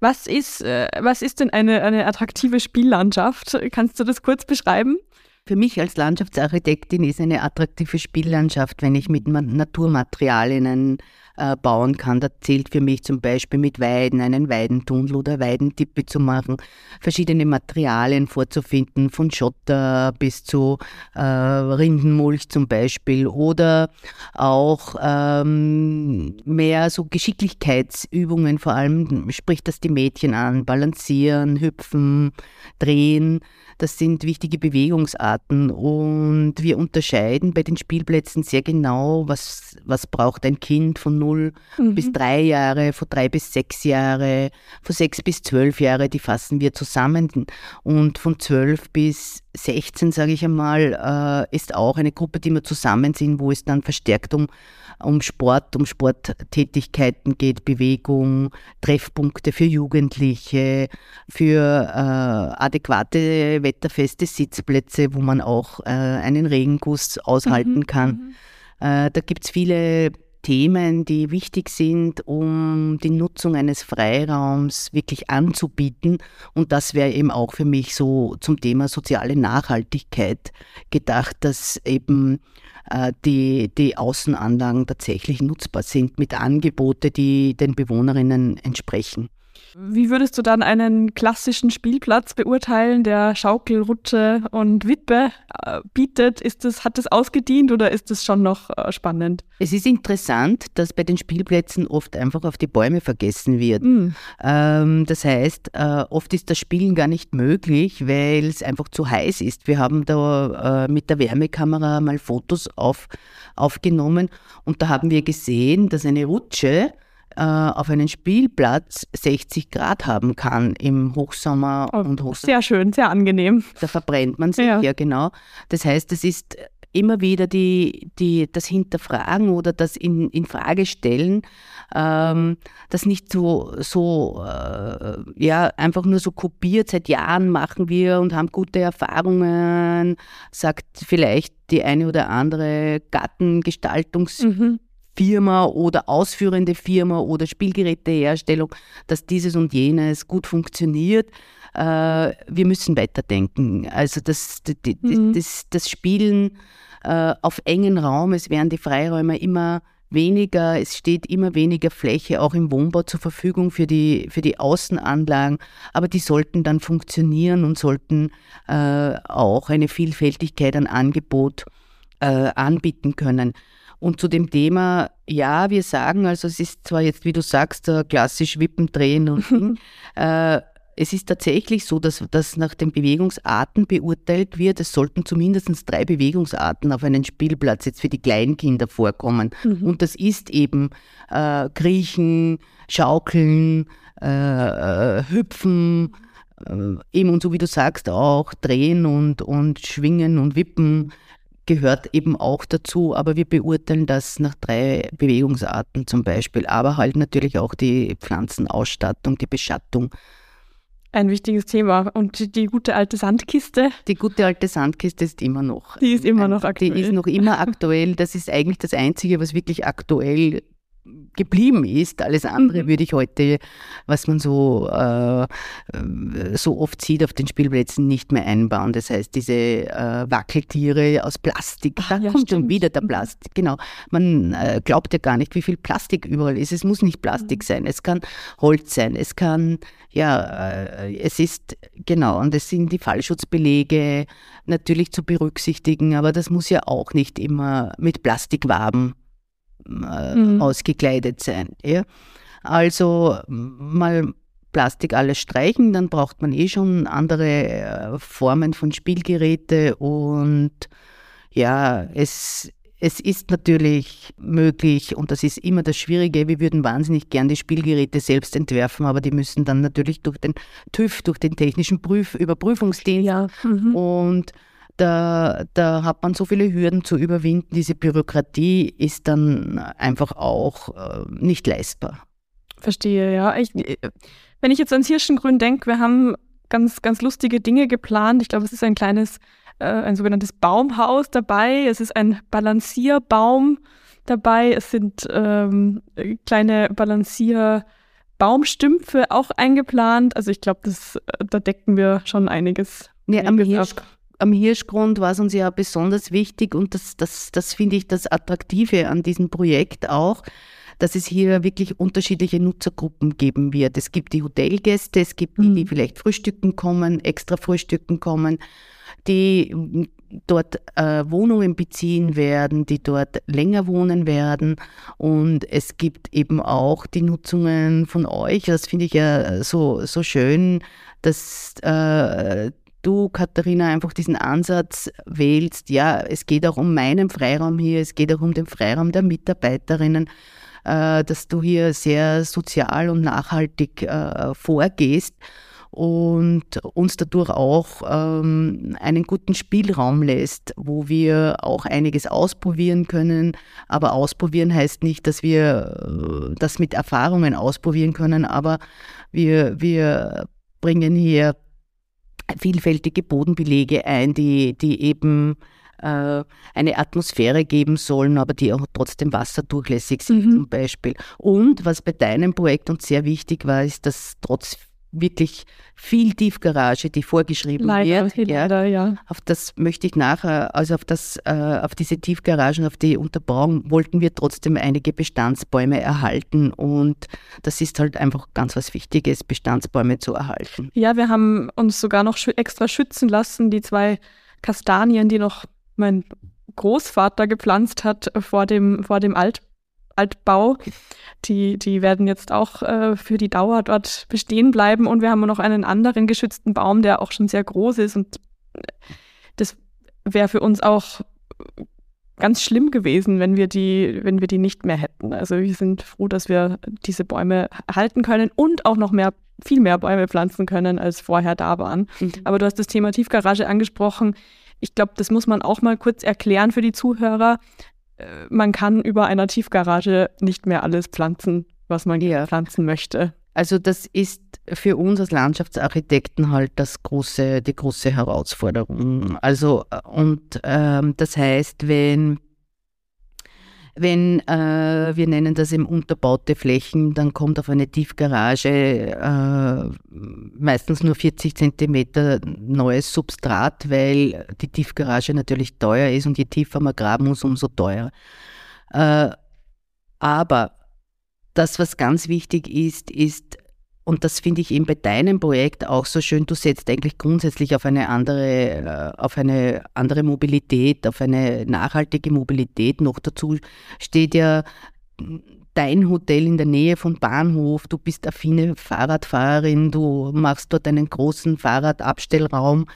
[SPEAKER 2] Was ist, äh, was ist denn eine, eine attraktive Spiellandschaft? Kannst du das kurz beschreiben?
[SPEAKER 1] Für mich als Landschaftsarchitektin ist eine attraktive Spiellandschaft, wenn ich mit Naturmaterialien äh, bauen kann. Da zählt für mich zum Beispiel mit Weiden einen Weidentunnel oder Weidentippe zu machen, verschiedene Materialien vorzufinden, von Schotter bis zu äh, Rindenmulch zum Beispiel oder auch ähm, mehr so Geschicklichkeitsübungen, vor allem spricht das die Mädchen an, balancieren, hüpfen, drehen. Das sind wichtige Bewegungsarten und wir unterscheiden bei den Spielplätzen sehr genau, was, was braucht ein Kind von 0 mhm. bis 3 Jahre, von 3 bis 6 Jahre, von 6 bis 12 Jahre, die fassen wir zusammen. Und von 12 bis 16, sage ich einmal, äh, ist auch eine Gruppe, die wir zusammen sind, wo es dann verstärkt um um Sport, um Sporttätigkeiten geht, Bewegung, Treffpunkte für Jugendliche, für äh, adäquate wetterfeste Sitzplätze, wo man auch äh, einen Regenguss aushalten mhm, kann. Mhm. Äh, da gibt es viele Themen, die wichtig sind, um die Nutzung eines Freiraums wirklich anzubieten. Und das wäre eben auch für mich so zum Thema soziale Nachhaltigkeit gedacht, dass eben äh, die, die Außenanlagen tatsächlich nutzbar sind mit Angebote, die den Bewohnerinnen entsprechen.
[SPEAKER 2] Wie würdest du dann einen klassischen Spielplatz beurteilen, der Schaukel, Rutsche und Wippe äh, bietet? Ist das, hat das ausgedient oder ist das schon noch äh, spannend?
[SPEAKER 1] Es ist interessant, dass bei den Spielplätzen oft einfach auf die Bäume vergessen wird. Mm. Ähm, das heißt, äh, oft ist das Spielen gar nicht möglich, weil es einfach zu heiß ist. Wir haben da äh, mit der Wärmekamera mal Fotos auf, aufgenommen und da haben wir gesehen, dass eine Rutsche äh, auf einen Spielplatz 60 Grad haben kann im Hochsommer
[SPEAKER 2] oh, und Hochsommer. Sehr schön, sehr angenehm.
[SPEAKER 1] Da verbrennt man sich, ja, ja genau. Das heißt, es ist immer wieder die, die, das Hinterfragen oder das in, in Frage stellen, ähm, das nicht so, so äh, ja, einfach nur so kopiert, seit Jahren machen wir und haben gute Erfahrungen, sagt vielleicht die eine oder andere Gartengestaltungs- mhm. Firma oder ausführende Firma oder Spielgeräteherstellung, dass dieses und jenes gut funktioniert. Äh, wir müssen weiterdenken. Also das, das, mhm. das, das Spielen äh, auf engen Raum, es werden die Freiräume immer weniger, es steht immer weniger Fläche auch im Wohnbau zur Verfügung für die, für die Außenanlagen, aber die sollten dann funktionieren und sollten äh, auch eine Vielfältigkeit an Angebot äh, anbieten können. Und zu dem Thema, ja, wir sagen, also es ist zwar jetzt, wie du sagst, klassisch Wippen drehen und äh, es ist tatsächlich so, dass das nach den Bewegungsarten beurteilt wird. Es sollten zumindest drei Bewegungsarten auf einem Spielplatz jetzt für die Kleinkinder vorkommen. Mhm. Und das ist eben äh, Kriechen, Schaukeln, äh, äh Hüpfen, äh, eben und so wie du sagst auch Drehen und, und Schwingen und Wippen gehört eben auch dazu, aber wir beurteilen das nach drei Bewegungsarten zum Beispiel, aber halt natürlich auch die Pflanzenausstattung, die Beschattung.
[SPEAKER 2] Ein wichtiges Thema. Und die, gute alte Sandkiste?
[SPEAKER 1] Die gute alte Sandkiste ist immer noch.
[SPEAKER 2] Die ist immer noch aktuell.
[SPEAKER 1] Die ist noch immer aktuell. Das ist eigentlich das Einzige, was wirklich aktuell geblieben ist. Alles andere mhm. würde ich heute, was man so, äh, so oft sieht auf den Spielplätzen, nicht mehr einbauen. Das heißt, diese äh, Wackeltiere aus Plastik, Ach, da ja, kommt stimmt. schon wieder der mhm. Plastik. Genau. Man äh, glaubt ja gar nicht, wie viel Plastik überall ist. Es muss nicht Plastik mhm. sein, es kann Holz sein, es kann, ja, äh, es ist, genau, und es sind die Fallschutzbelege natürlich zu berücksichtigen, aber das muss ja auch nicht immer mit Plastikwaben äh, mhm. ausgekleidet sein. Ja? Also mal Plastik alles streichen, dann braucht man eh schon andere äh, Formen von Spielgeräte und ja, es, es ist natürlich möglich und das ist immer das Schwierige. Wir würden wahnsinnig gern die Spielgeräte selbst entwerfen, aber die müssen dann natürlich durch den TÜV, durch den technischen Prüf Überprüfungsdienst ja. Mhm. und da, da hat man so viele Hürden zu überwinden. Diese Bürokratie ist dann einfach auch äh, nicht leistbar.
[SPEAKER 2] Verstehe, ja. Ich, wenn ich jetzt ans Hirschengrün denke, wir haben ganz, ganz lustige Dinge geplant. Ich glaube, es ist ein kleines, äh, ein sogenanntes Baumhaus dabei. Es ist ein Balancierbaum dabei. Es sind ähm, kleine Balancierbaumstümpfe auch eingeplant. Also ich glaube, da decken wir schon einiges.
[SPEAKER 1] Ja, am Hirsch, am Hirschgrund war es uns ja besonders wichtig und das, das, das finde ich das Attraktive an diesem Projekt auch, dass es hier wirklich unterschiedliche Nutzergruppen geben wird. Es gibt die Hotelgäste, es gibt die, die mhm. vielleicht frühstücken kommen, extra frühstücken kommen, die dort äh, Wohnungen beziehen werden, die dort länger wohnen werden. Und es gibt eben auch die Nutzungen von euch. Das finde ich ja so, so schön, dass äh, du, Katharina, einfach diesen Ansatz wählst, ja, es geht auch um meinen Freiraum hier, es geht auch um den Freiraum der Mitarbeiterinnen, äh, dass du hier sehr sozial und nachhaltig äh, vorgehst und uns dadurch auch ähm, einen guten Spielraum lässt, wo wir auch einiges ausprobieren können. Aber ausprobieren heißt nicht, dass wir äh, das mit Erfahrungen ausprobieren können, aber wir, wir bringen hier vielfältige Bodenbelege ein, die, die eben äh, eine Atmosphäre geben sollen, aber die auch trotzdem wasserdurchlässig sind mhm. zum Beispiel. Und was bei deinem Projekt uns sehr wichtig war, ist, dass trotz wirklich viel Tiefgarage, die vorgeschrieben leider, wird. Leider, ja. Auf das möchte ich nachher, also auf das, äh, auf diese Tiefgaragen, auf die Unterbauung wollten wir trotzdem einige Bestandsbäume erhalten und das ist halt einfach ganz was Wichtiges, Bestandsbäume zu erhalten.
[SPEAKER 2] Ja, wir haben uns sogar noch extra schützen lassen, die zwei Kastanien, die noch mein Großvater gepflanzt hat vor dem, vor dem Alt Altbau. Die, die werden jetzt auch äh, für die Dauer dort bestehen bleiben. Und wir haben noch einen anderen geschützten Baum, der auch schon sehr groß ist. Und äh, das wäre für uns auch ganz schlimm gewesen, wenn wir die, wenn wir die nicht mehr hätten. Also wir sind froh, dass wir diese Bäume halten können und auch noch mehr, viel mehr Bäume pflanzen können, als vorher da waren. Mhm. Aber du hast das Thema Tiefgarage angesprochen. Ich glaube, das muss man auch mal kurz erklären für die Zuhörer. Äh, man kann über einer Tiefgarage nicht mehr alles pflanzen, was man ja. pflanzen möchte.
[SPEAKER 1] Also das ist für uns als Landschaftsarchitekten halt das große, die große Herausforderung. Also und ähm, das heißt, wenn wenn äh, wir nennen das eben unterbaute Flächen, dann kommt auf eine Tiefgarage äh, meistens nur 40 Zentimeter neues Substrat, weil die Tiefgarage natürlich teuer ist und je tiefer man graben muss, umso teurer. Äh, aber das, was ganz wichtig ist, ist und das finde ich eben bei deinem Projekt auch so schön. Du setzt eigentlich grundsätzlich auf eine andere, äh, auf eine andere Mobilität, auf eine nachhaltige Mobilität. Noch dazu steht ja dein Hotel in der Nähe von Bahnhof. Du bist affine Fahrradfahrerin. Du machst dort einen großen Fahrradabstellraum.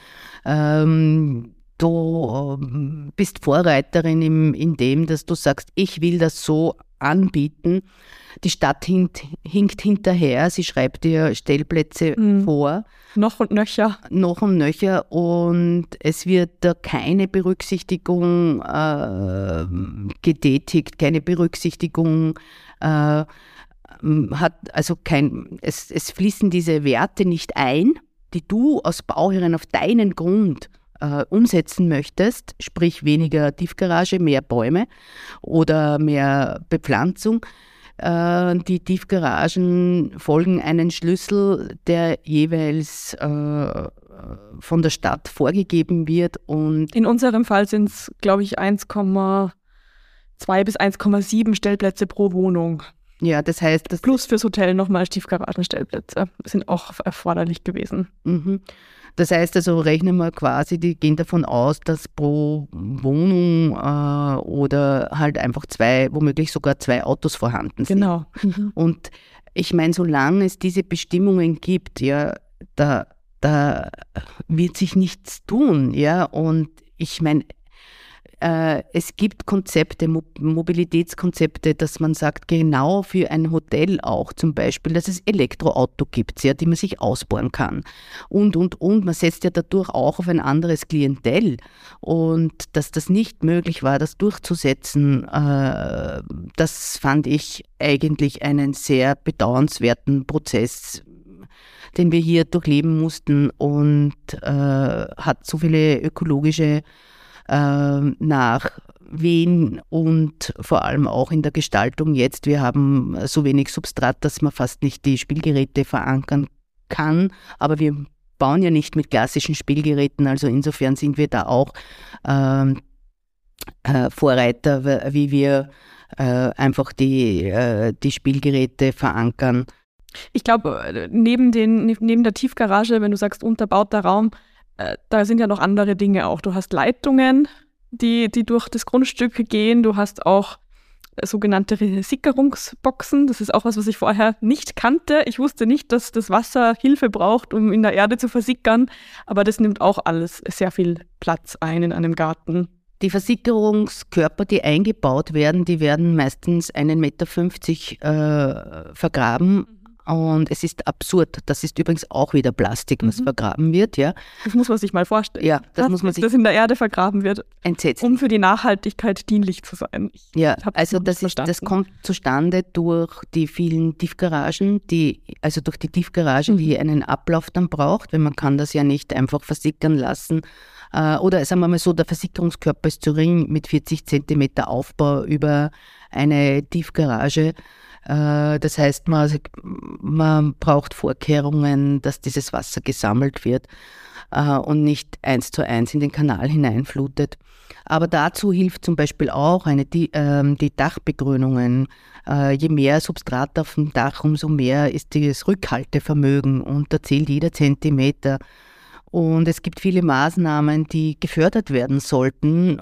[SPEAKER 1] Ähm, du ähm, bist Vorreiterin im, in dem, dass du sagst, ich will das so anbieten. Die Stadt hinkt, hinkt hinterher, sie schreibt dir Stellplätze mhm. vor.
[SPEAKER 2] Noch und nöcher.
[SPEAKER 1] Noch und nöcher und es wird da keine Berücksichtigung äh, getätigt, keine Berücksichtigung äh, hat, also kein, es, es fließen diese Werte nicht ein die du als Bauherrin auf deinen Grund äh, umsetzen möchtest, sprich weniger Tiefgarage, mehr Bäume oder mehr Bepflanzung, äh, die Tiefgaragen folgen einen Schlüssel, der jeweils äh, von der Stadt vorgegeben wird. Und
[SPEAKER 2] In unserem Fall sind es, glaube ich, 1,2 bis 1,7 Stellplätze pro Wohnung.
[SPEAKER 1] Ja, das heißt, das
[SPEAKER 2] plus fürs Hotel nochmal Stiefgaragenstellplätze sind auch erforderlich gewesen.
[SPEAKER 1] Mhm. Das heißt also, rechnen wir quasi, die gehen davon aus, dass pro Wohnung äh, oder halt einfach zwei, womöglich sogar zwei Autos vorhanden sind.
[SPEAKER 2] Genau.
[SPEAKER 1] Mhm. Und ich meine, solange es diese Bestimmungen gibt, ja, da, da wird sich nichts tun, ja. Und ich meine, es gibt Konzepte, Mobilitätskonzepte, dass man sagt, genau für ein Hotel auch zum Beispiel, dass es Elektroauto gibt, ja, die man sich ausbauen kann. Und, und, und. Man setzt ja dadurch auch auf ein anderes Klientel. Und dass das nicht möglich war, das durchzusetzen, äh, das fand ich eigentlich einen sehr bedauernswerten Prozess den wir hier durchleben mussten und äh, hat so viele ökologische äh, nach Wien und vor allem auch in der Gestaltung jetzt. Wir haben so wenig Substrat, dass man fast nicht die Spielgeräte verankern kann, aber wir bauen ja nicht mit klassischen Spielgeräten, also insofern sind wir da auch ähm, äh, Vorreiter, wie wir äh, einfach die, äh, die Spielgeräte verankern.
[SPEAKER 2] Ich glaube, neben, neben der Tiefgarage, wenn du sagst unterbauter Raum, äh, da sind ja noch andere Dinge auch. Du hast Leitungen, die, die durch das Grundstück gehen. Du hast auch sogenannte Sickerungsboxen. Das ist auch was, was ich vorher nicht kannte. Ich wusste nicht, dass das Wasser Hilfe braucht, um in der Erde zu versickern. Aber das nimmt auch alles sehr viel Platz ein in einem Garten.
[SPEAKER 1] Die Versickerungskörper, die eingebaut werden, die werden meistens einen Meter fünfzig äh, vergraben und es ist absurd. Das ist übrigens auch wieder Plastik, was mhm. vergraben wird, ja.
[SPEAKER 2] Das muss man sich mal vorstellen.
[SPEAKER 1] Ja, das, das muss man sich.
[SPEAKER 2] Das in der Erde vergraben wird.
[SPEAKER 1] Entsetzlich.
[SPEAKER 2] Um für die Nachhaltigkeit dienlich zu sein.
[SPEAKER 1] Ich ja, also das, ist, das kommt zustande durch die vielen Tiefgaragen, die, also durch die Tiefgarage, mhm. die einen Ablauf dann braucht, weil man kann das ja nicht einfach versickern lassen. Äh, oder sagen wir mal so, der Versickerungskörper ist zu ring mit 40 Zentimeter Aufbau über eine Tiefgarage. Äh, das heißt, man, man braucht Vorkehrungen, dass dieses Wasser gesammelt wird äh, und nicht eins zu eins in den Kanal hineinflutet. Aber dazu hilft zum Beispiel auch eine, die, ähm, die Dachbegrünungen. Äh, je mehr Substrat auf dem Dach, umso mehr ist das Rückhaltevermögen und da zählt jeder Zentimeter. Und es gibt viele Maßnahmen, die gefördert werden sollten.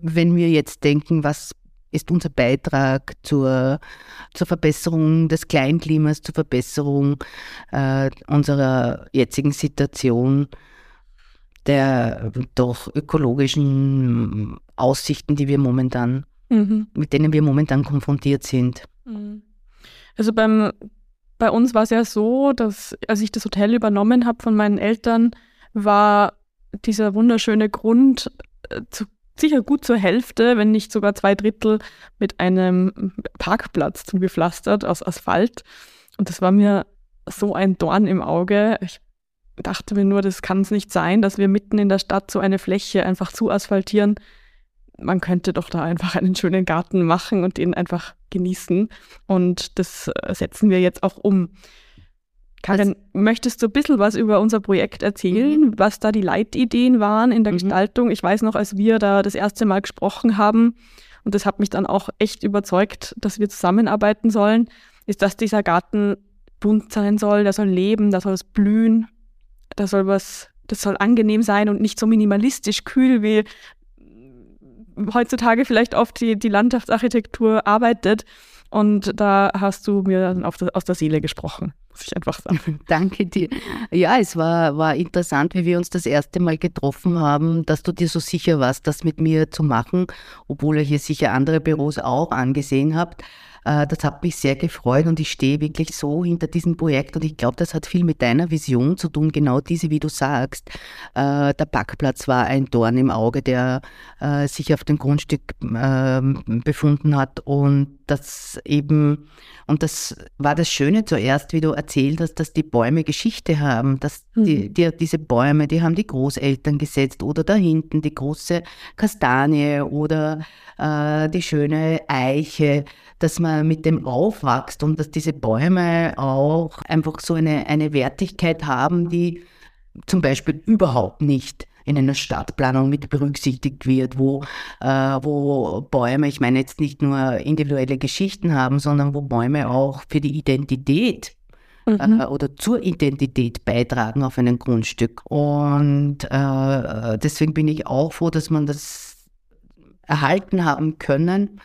[SPEAKER 1] wenn wir jetzt denken, was ist unser Beitrag zur, zur Verbesserung des Kleinklimas, zur Verbesserung äh, unserer jetzigen Situation, der doch ökologischen Aussichten, die wir momentan, mhm. mit denen wir momentan konfrontiert sind. Mhm.
[SPEAKER 2] Also beim, bei uns war es ja so, dass als ich das Hotel übernommen habe von meinen Eltern, war dieser wunderschöne Grund äh, zu sicher gut zur Hälfte, wenn nicht sogar zwei Drittel mit einem Parkplatz zugepflastert aus Asphalt. Und das war mir so ein Dorn im Auge. Ich dachte mir nur, das kann es nicht sein, dass wir mitten in der Stadt so eine Fläche einfach zu asphaltieren. Man könnte doch da einfach einen schönen Garten machen und den einfach genießen. Und das setzen wir jetzt auch um. Karin, also, möchtest du ein bisschen was über unser Projekt erzählen, mhm. was da die Leitideen waren in der mhm. Gestaltung? Ich weiß noch, als wir da das erste Mal gesprochen haben, und das hat mich dann auch echt überzeugt, dass wir zusammenarbeiten sollen, ist, dass dieser Garten bunt sein soll, der soll leben, da soll es blühen, da soll was, das soll angenehm sein und nicht so minimalistisch kühl, wie heutzutage vielleicht oft die, die Landschaftsarchitektur arbeitet. Und da hast du mir dann aus der Seele gesprochen muss ich einfach sagen.
[SPEAKER 1] Danke dir. Ja, es war, war interessant, wie wir uns das erste Mal getroffen haben, dass du dir so sicher warst, das mit mir zu machen, obwohl ihr hier sicher andere Büros auch angesehen habt. Äh, das hat mich sehr gefreut und ich stehe wirklich so hinter diesem Projekt und ich glaube, das hat viel mit deiner Vision zu tun, genau diese, wie du sagst. Äh, der Parkplatz war ein Dorn im Auge, der äh, sich auf dem Grundstück ähm, befunden hat und dass eben, und das war das Schöne zuerst, wie du erzählt hast, dass die Bäume Geschichte haben, dass die, mhm. die, diese Bäume, die haben die Großeltern gesetzt oder da hinten die große Kastanie oder äh, die schöne Eiche, dass man mit dem aufwächst und dass diese Bäume auch einfach so eine, eine Wertigkeit haben, die zum Beispiel überhaupt nicht in einer Stadtplanung mit berücksichtigt wird, wo, äh, wo Bäume, ich meine jetzt nicht nur individuelle Geschichten haben, sondern wo Bäume auch für die Identität mhm. äh, oder zur Identität beitragen auf einem Grundstück. Und äh, deswegen bin ich auch froh, dass man das erhalten haben können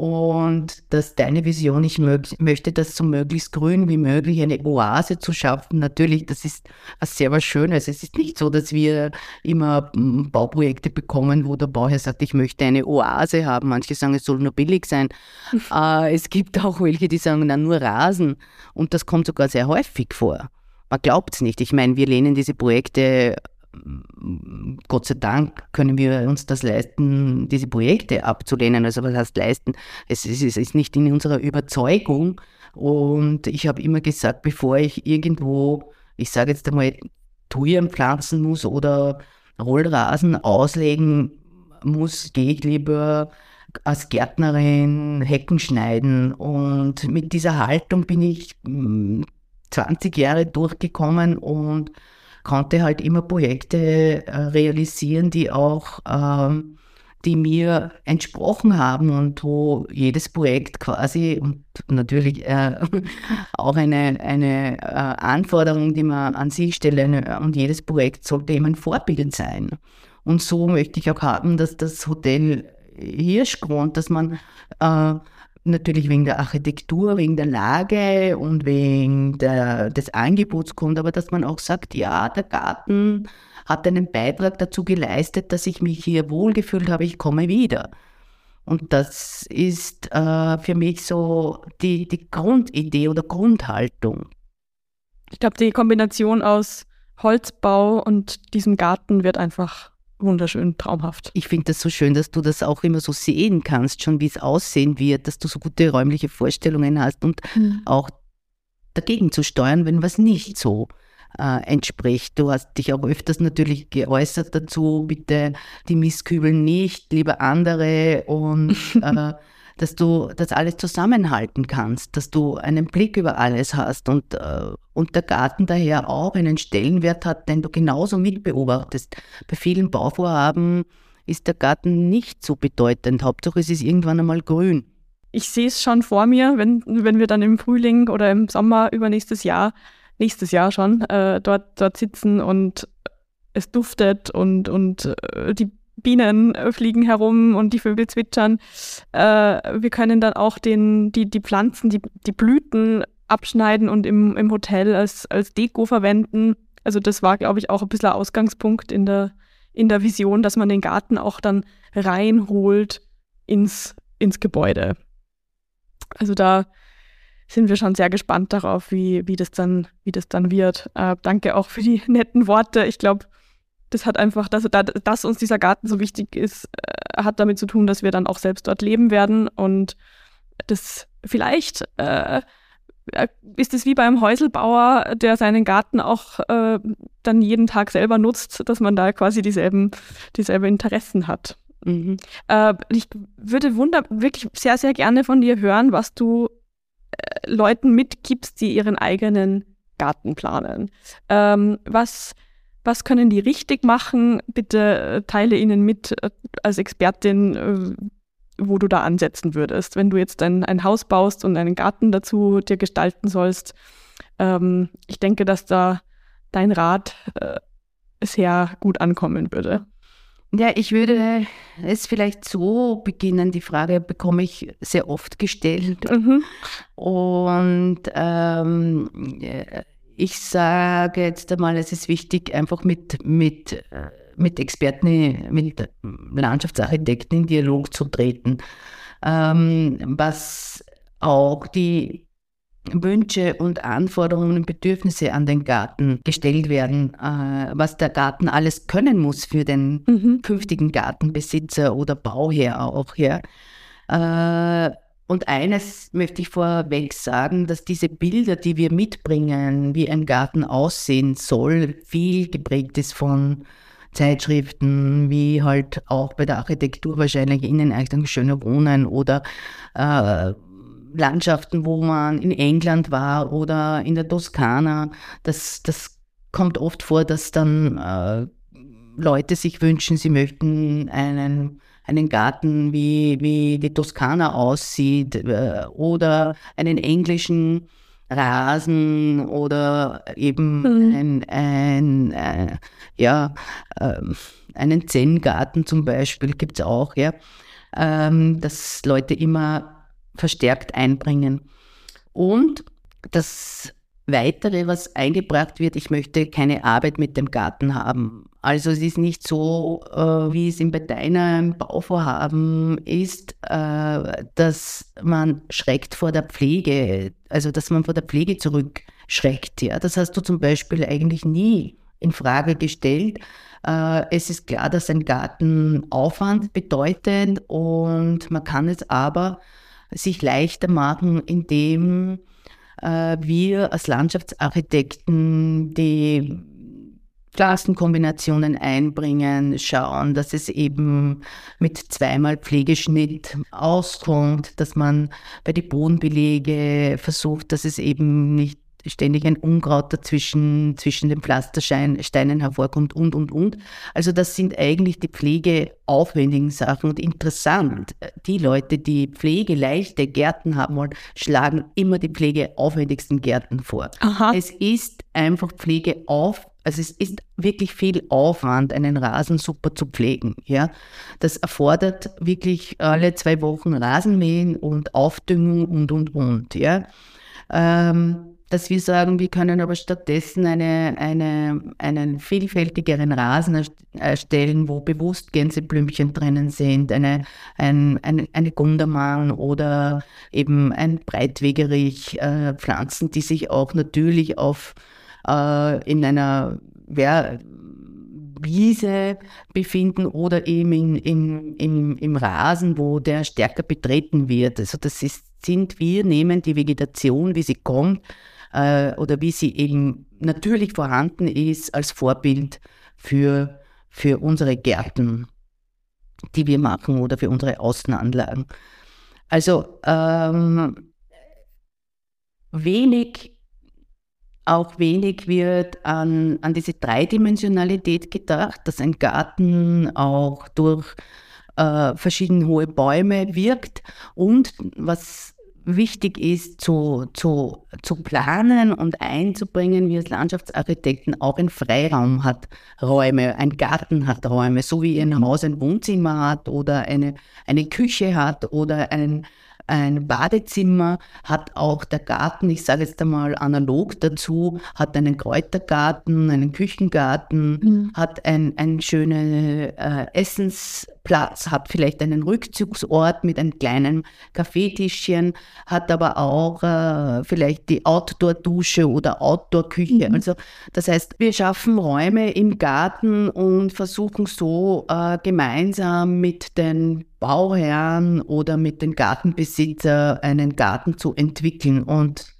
[SPEAKER 1] und dass deine Vision, ich möchte das so möglichst grün wie möglich, eine Oase zu schaffen. Natürlich, das ist was sehr was Schönes. Es ist nicht so, dass wir immer hm, Bauprojekte bekommen, wo der Bauherr sagt, ich möchte eine Oase haben. Manche sagen, es soll nur billig sein. äh, es gibt auch welche, die sagen, na, nur Rasen. Und das kommt sogar sehr häufig vor. Man glaubt es nicht. Ich meine, wir lehnen diese Projekte Gott sei Dank können wir uns das leisten, diese Projekte abzulehnen. Also was heißt leisten? Es ist, es ist nicht in unserer Überzeugung. Und ich habe immer gesagt, bevor ich irgendwo, ich sage jetzt einmal, Thujen pflanzen muss oder Rollrasen auslegen muss, gehe ich lieber als Gärtnerin Hecken schneiden. Und mit dieser Haltung bin ich 20 hm, Jahre durchgekommen und konnte halt immer Projekte äh, realisieren, die auch, ähm, die mir entsprochen haben und wo jedes Projekt quasi und natürlich äh, auch eine, eine äh, Anforderung, die man an sich stelle und jedes Projekt sollte eben ein Vorbild sein. Und so möchte ich auch haben, dass das Hotel Hirschgrund, dass man äh, natürlich wegen der Architektur, wegen der Lage und wegen der, des Angebots kommt, aber dass man auch sagt, ja, der Garten hat einen Beitrag dazu geleistet, dass ich mich hier wohlgefühlt habe, ich komme wieder. Und das ist äh, für mich so die, die Grundidee oder Grundhaltung.
[SPEAKER 2] Ich glaube, die Kombination aus Holzbau und diesem Garten wird einfach wunderschön, traumhaft.
[SPEAKER 1] Ich finde das so schön, dass du das auch immer so sehen kannst, schon wie es aussehen wird, dass du so gute räumliche Vorstellungen hast und mhm. auch dagegen zu steuern, wenn was nicht so äh, entspricht. Du hast dich auch öfters natürlich geäußert dazu, bitte die Misskübel nicht, lieber andere und äh, dass du das alles zusammenhalten kannst, dass du einen Blick über alles hast und, äh, und der Garten daher auch einen Stellenwert hat, den du genauso mitbeobachtest. Bei vielen Bauvorhaben ist der Garten nicht so bedeutend. Hauptsache es ist irgendwann einmal grün.
[SPEAKER 2] Ich sehe es schon vor mir, wenn, wenn wir dann im Frühling oder im Sommer übernächstes Jahr, nächstes Jahr schon, äh, dort, dort sitzen und es duftet und, und äh, die Bienen äh, fliegen herum und die Vögel zwitschern. Äh, wir können dann auch den, die, die Pflanzen, die, die Blüten abschneiden und im, im Hotel als, als Deko verwenden. Also das war, glaube ich, auch ein bisschen Ausgangspunkt in der, in der Vision, dass man den Garten auch dann reinholt ins, ins Gebäude. Also da sind wir schon sehr gespannt darauf, wie, wie, das, dann, wie das dann wird. Äh, danke auch für die netten Worte. Ich glaube, das hat einfach, dass, dass uns dieser Garten so wichtig ist, äh, hat damit zu tun, dass wir dann auch selbst dort leben werden und das vielleicht äh, äh, ist es wie beim Häuselbauer, der seinen Garten auch äh, dann jeden Tag selber nutzt, dass man da quasi dieselben, dieselben Interessen hat. Mhm. Äh, ich würde wunder wirklich sehr, sehr gerne von dir hören, was du äh, Leuten mitgibst, die ihren eigenen Garten planen. Ähm, was was können die richtig machen? Bitte äh, teile ihnen mit äh, als Expertin, äh, wo du da ansetzen würdest. Wenn du jetzt ein, ein Haus baust und einen Garten dazu dir gestalten sollst, ähm, ich denke, dass da dein Rat äh, sehr gut ankommen würde.
[SPEAKER 1] Ja, ich würde es vielleicht so beginnen. Die Frage bekomme ich sehr oft gestellt. Mhm. Und ähm, ich sage jetzt einmal, es ist wichtig, einfach mit, mit, mit Experten, mit Landschaftsarchitekten in Dialog zu treten, ähm, was auch die Wünsche und Anforderungen und Bedürfnisse an den Garten gestellt werden, äh, was der Garten alles können muss für den mhm. künftigen Gartenbesitzer oder Bauherr auch. Ja. Äh, Und eines möchte ich vorweg sagen, dass diese Bilder, die wir mitbringen, wie ein Garten aussehen soll, viel geprägt ist von Zeitschriften, wie halt auch bei der Architektur wahrscheinlich Inneneinrichtung schöner Wohnen oder äh, Landschaften, wo man in England war oder in der Toskana. Das, das kommt oft vor, dass dann äh, Leute sich wünschen, sie möchten einen einen Garten, wie, wie die Toskana aussieht, äh, oder einen englischen Rasen oder eben mhm. ein, ein äh, ja, äh, einen Zen-Garten zum Beispiel gibt es auch, ja, ähm, dass Leute immer verstärkt einbringen. Und das Weitere, was eingebracht wird, ich möchte keine Arbeit mit dem Garten haben. Also es ist nicht so, äh, wie es in deinem Bauvorhaben ist, äh, dass man schreckt vor der Pflege, also dass man vor der Pflege zurückschreckt. Ja, das hast du zum Beispiel eigentlich nie in Frage gestellt. Äh, es ist klar, dass ein Garten Aufwand bedeutet und man kann es aber sich leichter machen, indem äh, wir als Landschaftsarchitekten die Klassenkombinationen einbringen, schauen, dass es eben mit zweimal Pflegeschnitt auskommt, dass man bei den Bodenbelege versucht, dass es eben nicht ständig ein Unkraut dazwischen, zwischen den Pflastersteinen hervorkommt und, und, und. Also das sind eigentlich die pflegeaufwendigen Sachen und interessant. Die Leute, die pflegeleichte Gärten haben wollen, schlagen immer die pflegeaufwendigsten Gärten vor. Aha. Es ist einfach Pflegeauf also es ist wirklich viel Aufwand, einen Rasen super zu pflegen. Ja, das erfordert wirklich alle zwei Wochen Rasenmähen und Aufdüngung und und und. Ja, ähm, dass wir sagen, wir können aber stattdessen eine, eine, einen vielfältigeren Rasen erstellen, wo bewusst Gänseblümchen drinnen sind, eine, ein, eine, eine Gundermann oder eben ein Breitwegerich, äh, Pflanzen, die sich auch natürlich auf äh, in einer ja, Wiese befinden oder eben in, in, im, im Rasen, wo der stärker betreten wird. Also das ist, sind wir, nehmen die Vegetation, wie sie kommt, äh, oder wie sie eben natürlich vorhanden ist, als Vorbild für, für unsere Gärten, die wir machen oder für unsere Außenanlagen. Also ähm, wenig, auch wenig wird an, an diese Dreidimensionalität gedacht, dass ein Garten auch durch äh, verschiedene hohe Bäume wirkt. Und was wichtig ist zu, zu, zu planen und einzubringen, wie es Landschaftsarchitekten auch ein Freiraum hat, Räume, ein Garten hat Räume, so wie ein Haus ein Wohnzimmer hat oder eine, eine Küche hat oder ein, ein Badezimmer hat auch der Garten, ich sage jetzt einmal analog dazu, hat einen Kräutergarten, einen Küchengarten, mhm. hat ein, ein schönes äh, Essensplatz, hat vielleicht einen Rückzugsort mit einem kleinen Kaffeetischchen, hat aber auch äh, vielleicht die Outdoor-Dusche oder Outdoor-Küche. Mhm. Also das heißt, wir schaffen Räume im Garten und versuchen so äh, gemeinsam mit den Bauherren oder mit den Gartenbesitzer einen Garten zu entwickeln. Und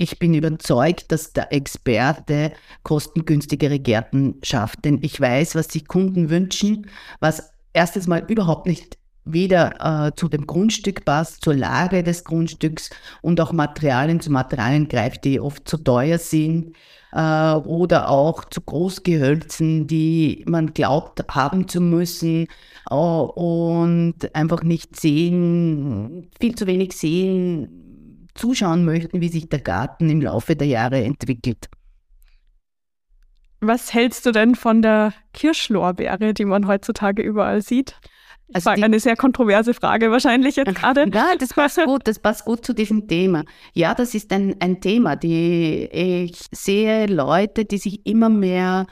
[SPEAKER 1] ich bin überzeugt, dass der Experte kostengünstigere Gärten schafft. Denn ich weiß, was sich Kunden wünschen, was erstens mal überhaupt nicht weder äh, zu dem Grundstück passt, zur Lage des Grundstücks und auch Materialien zu Materialien greift, die oft zu teuer sind äh, oder auch zu Großgehölzen, die man glaubt haben zu müssen äh, und einfach nicht sehen, viel zu wenig sehen, zuschauen möchten, wie sich der Garten im Laufe der Jahre entwickelt.
[SPEAKER 2] Was hältst du denn von der Kirschlorbeere, die man heutzutage überall sieht? Also die, eine sehr kontroverse Frage wahrscheinlich jetzt gerade.
[SPEAKER 1] Ja, das passt gut, das passt gut zu diesem Thema. Ja, das ist ein, ein Thema, die ich sehe Leute, die sich immer mehr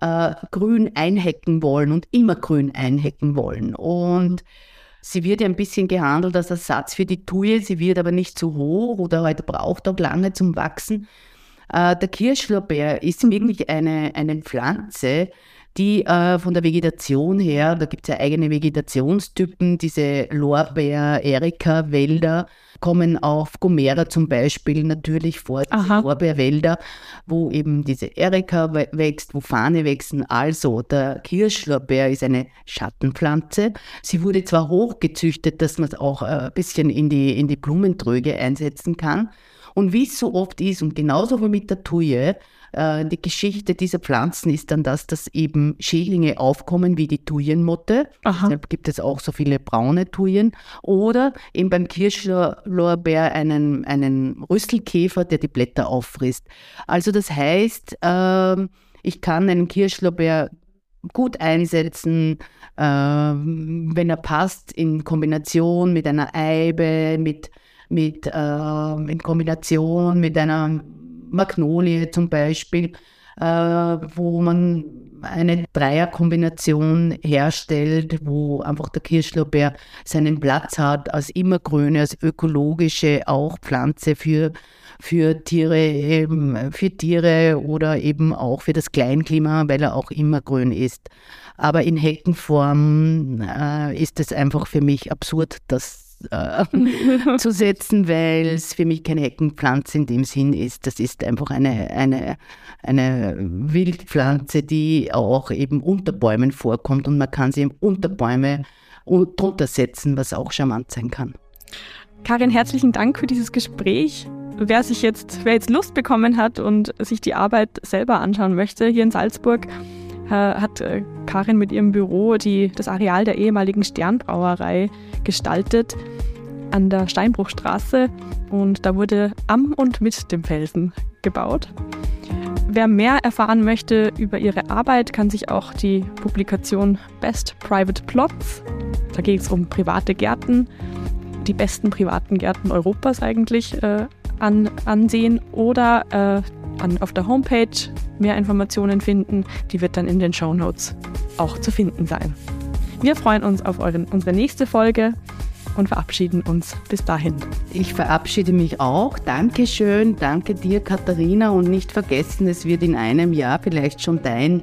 [SPEAKER 1] äh, grün einhecken wollen und immer grün einhecken wollen. Und sie wird ja ein bisschen gehandelt als Ersatz für die Tuje, sie wird aber nicht zu hoch oder halt braucht auch lange zum Wachsen. Äh, der Kirschlorbeer ist wirklich eine, eine Pflanze, die äh, von der Vegetation her, da gibt es ja eigene Vegetationstypen, diese Lorbeer-Erika-Wälder kommen auf Gomera zum Beispiel natürlich vor, diese. Lorbeerwälder, wo eben diese Erika wächst, wo Fahne wachsen. Also der Kirschlorbeer ist eine Schattenpflanze. Sie wurde zwar hochgezüchtet, dass man es auch äh, ein bisschen in die, in die Blumentröge einsetzen kann. Und wie es so oft ist, und genauso wie mit der Thuye, äh, die Geschichte dieser Pflanzen ist dann das, dass eben Schädlinge aufkommen wie die Thujenmotte. Deshalb gibt es auch so viele braune Thujen. Oder eben beim Kirschlorbeer einen, einen Rüsselkäfer, der die Blätter auffrisst. Also das heißt, äh, ich kann einen Kirschlorbeer gut einsetzen, äh, wenn er passt, in Kombination mit einer Eibe, mit mit, äh, in Kombination mit einer Magnolie zum Beispiel, äh, wo man eine Dreierkombination herstellt, wo einfach der Kirschlorbeer seinen Platz hat als immergrüne, als ökologische auch Pflanze für, für Tiere, für Tiere oder eben auch für das Kleinklima, weil er auch immergrün ist. Aber in Heckenform äh, ist es einfach für mich absurd, dass äh, zu setzen, weil es für mich keine Heckenpflanze in dem Sinn ist. Das ist einfach eine, eine, eine Wildpflanze, die auch eben unter Bäumen vorkommt und man kann sie unter Bäume drunter setzen, was auch charmant sein kann.
[SPEAKER 2] Karin, herzlichen Dank für dieses Gespräch. Wer sich jetzt, wer jetzt Lust bekommen hat und sich die Arbeit selber anschauen möchte, hier in Salzburg, hat äh, Karin mit ihrem Büro die, das Areal der ehemaligen Sternbrauerei gestaltet an der Steinbruchstraße und da wurde am und mit dem Felsen gebaut. Wer mehr erfahren möchte über ihre Arbeit, kann sich auch die Publikation Best Private Plots, da geht es um private Gärten, die besten privaten Gärten Europas eigentlich, äh, an, ansehen oder äh, an, auf der Homepage mehr Informationen finden. Die wird dann in den Show Notes auch zu finden sein. Wir freuen uns auf euren, unsere nächste Folge und verabschieden uns bis dahin.
[SPEAKER 1] Ich verabschiede mich auch. Dankeschön. Danke dir, Katharina. Und nicht vergessen, es wird in einem Jahr vielleicht schon dein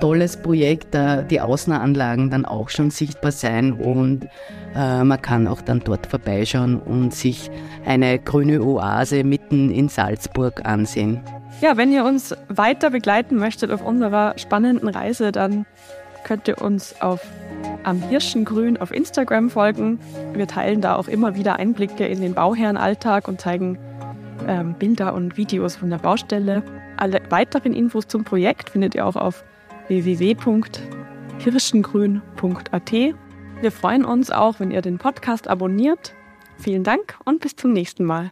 [SPEAKER 1] tolles Projekt, die Außenanlagen dann auch schon sichtbar sein und äh, man kann auch dann dort vorbeischauen und sich eine grüne Oase mitten in Salzburg ansehen.
[SPEAKER 2] Ja, wenn ihr uns weiter begleiten möchtet auf unserer spannenden Reise, dann könnt ihr uns auf am Hirschengrün auf Instagram folgen. Wir teilen da auch immer wieder Einblicke in den Bauherrenalltag und zeigen ähm, Bilder und Videos von der Baustelle. Alle weiteren Infos zum Projekt findet ihr auch auf www.hirschengrün.at. Wir freuen uns auch, wenn ihr den Podcast abonniert. Vielen Dank und bis zum nächsten Mal.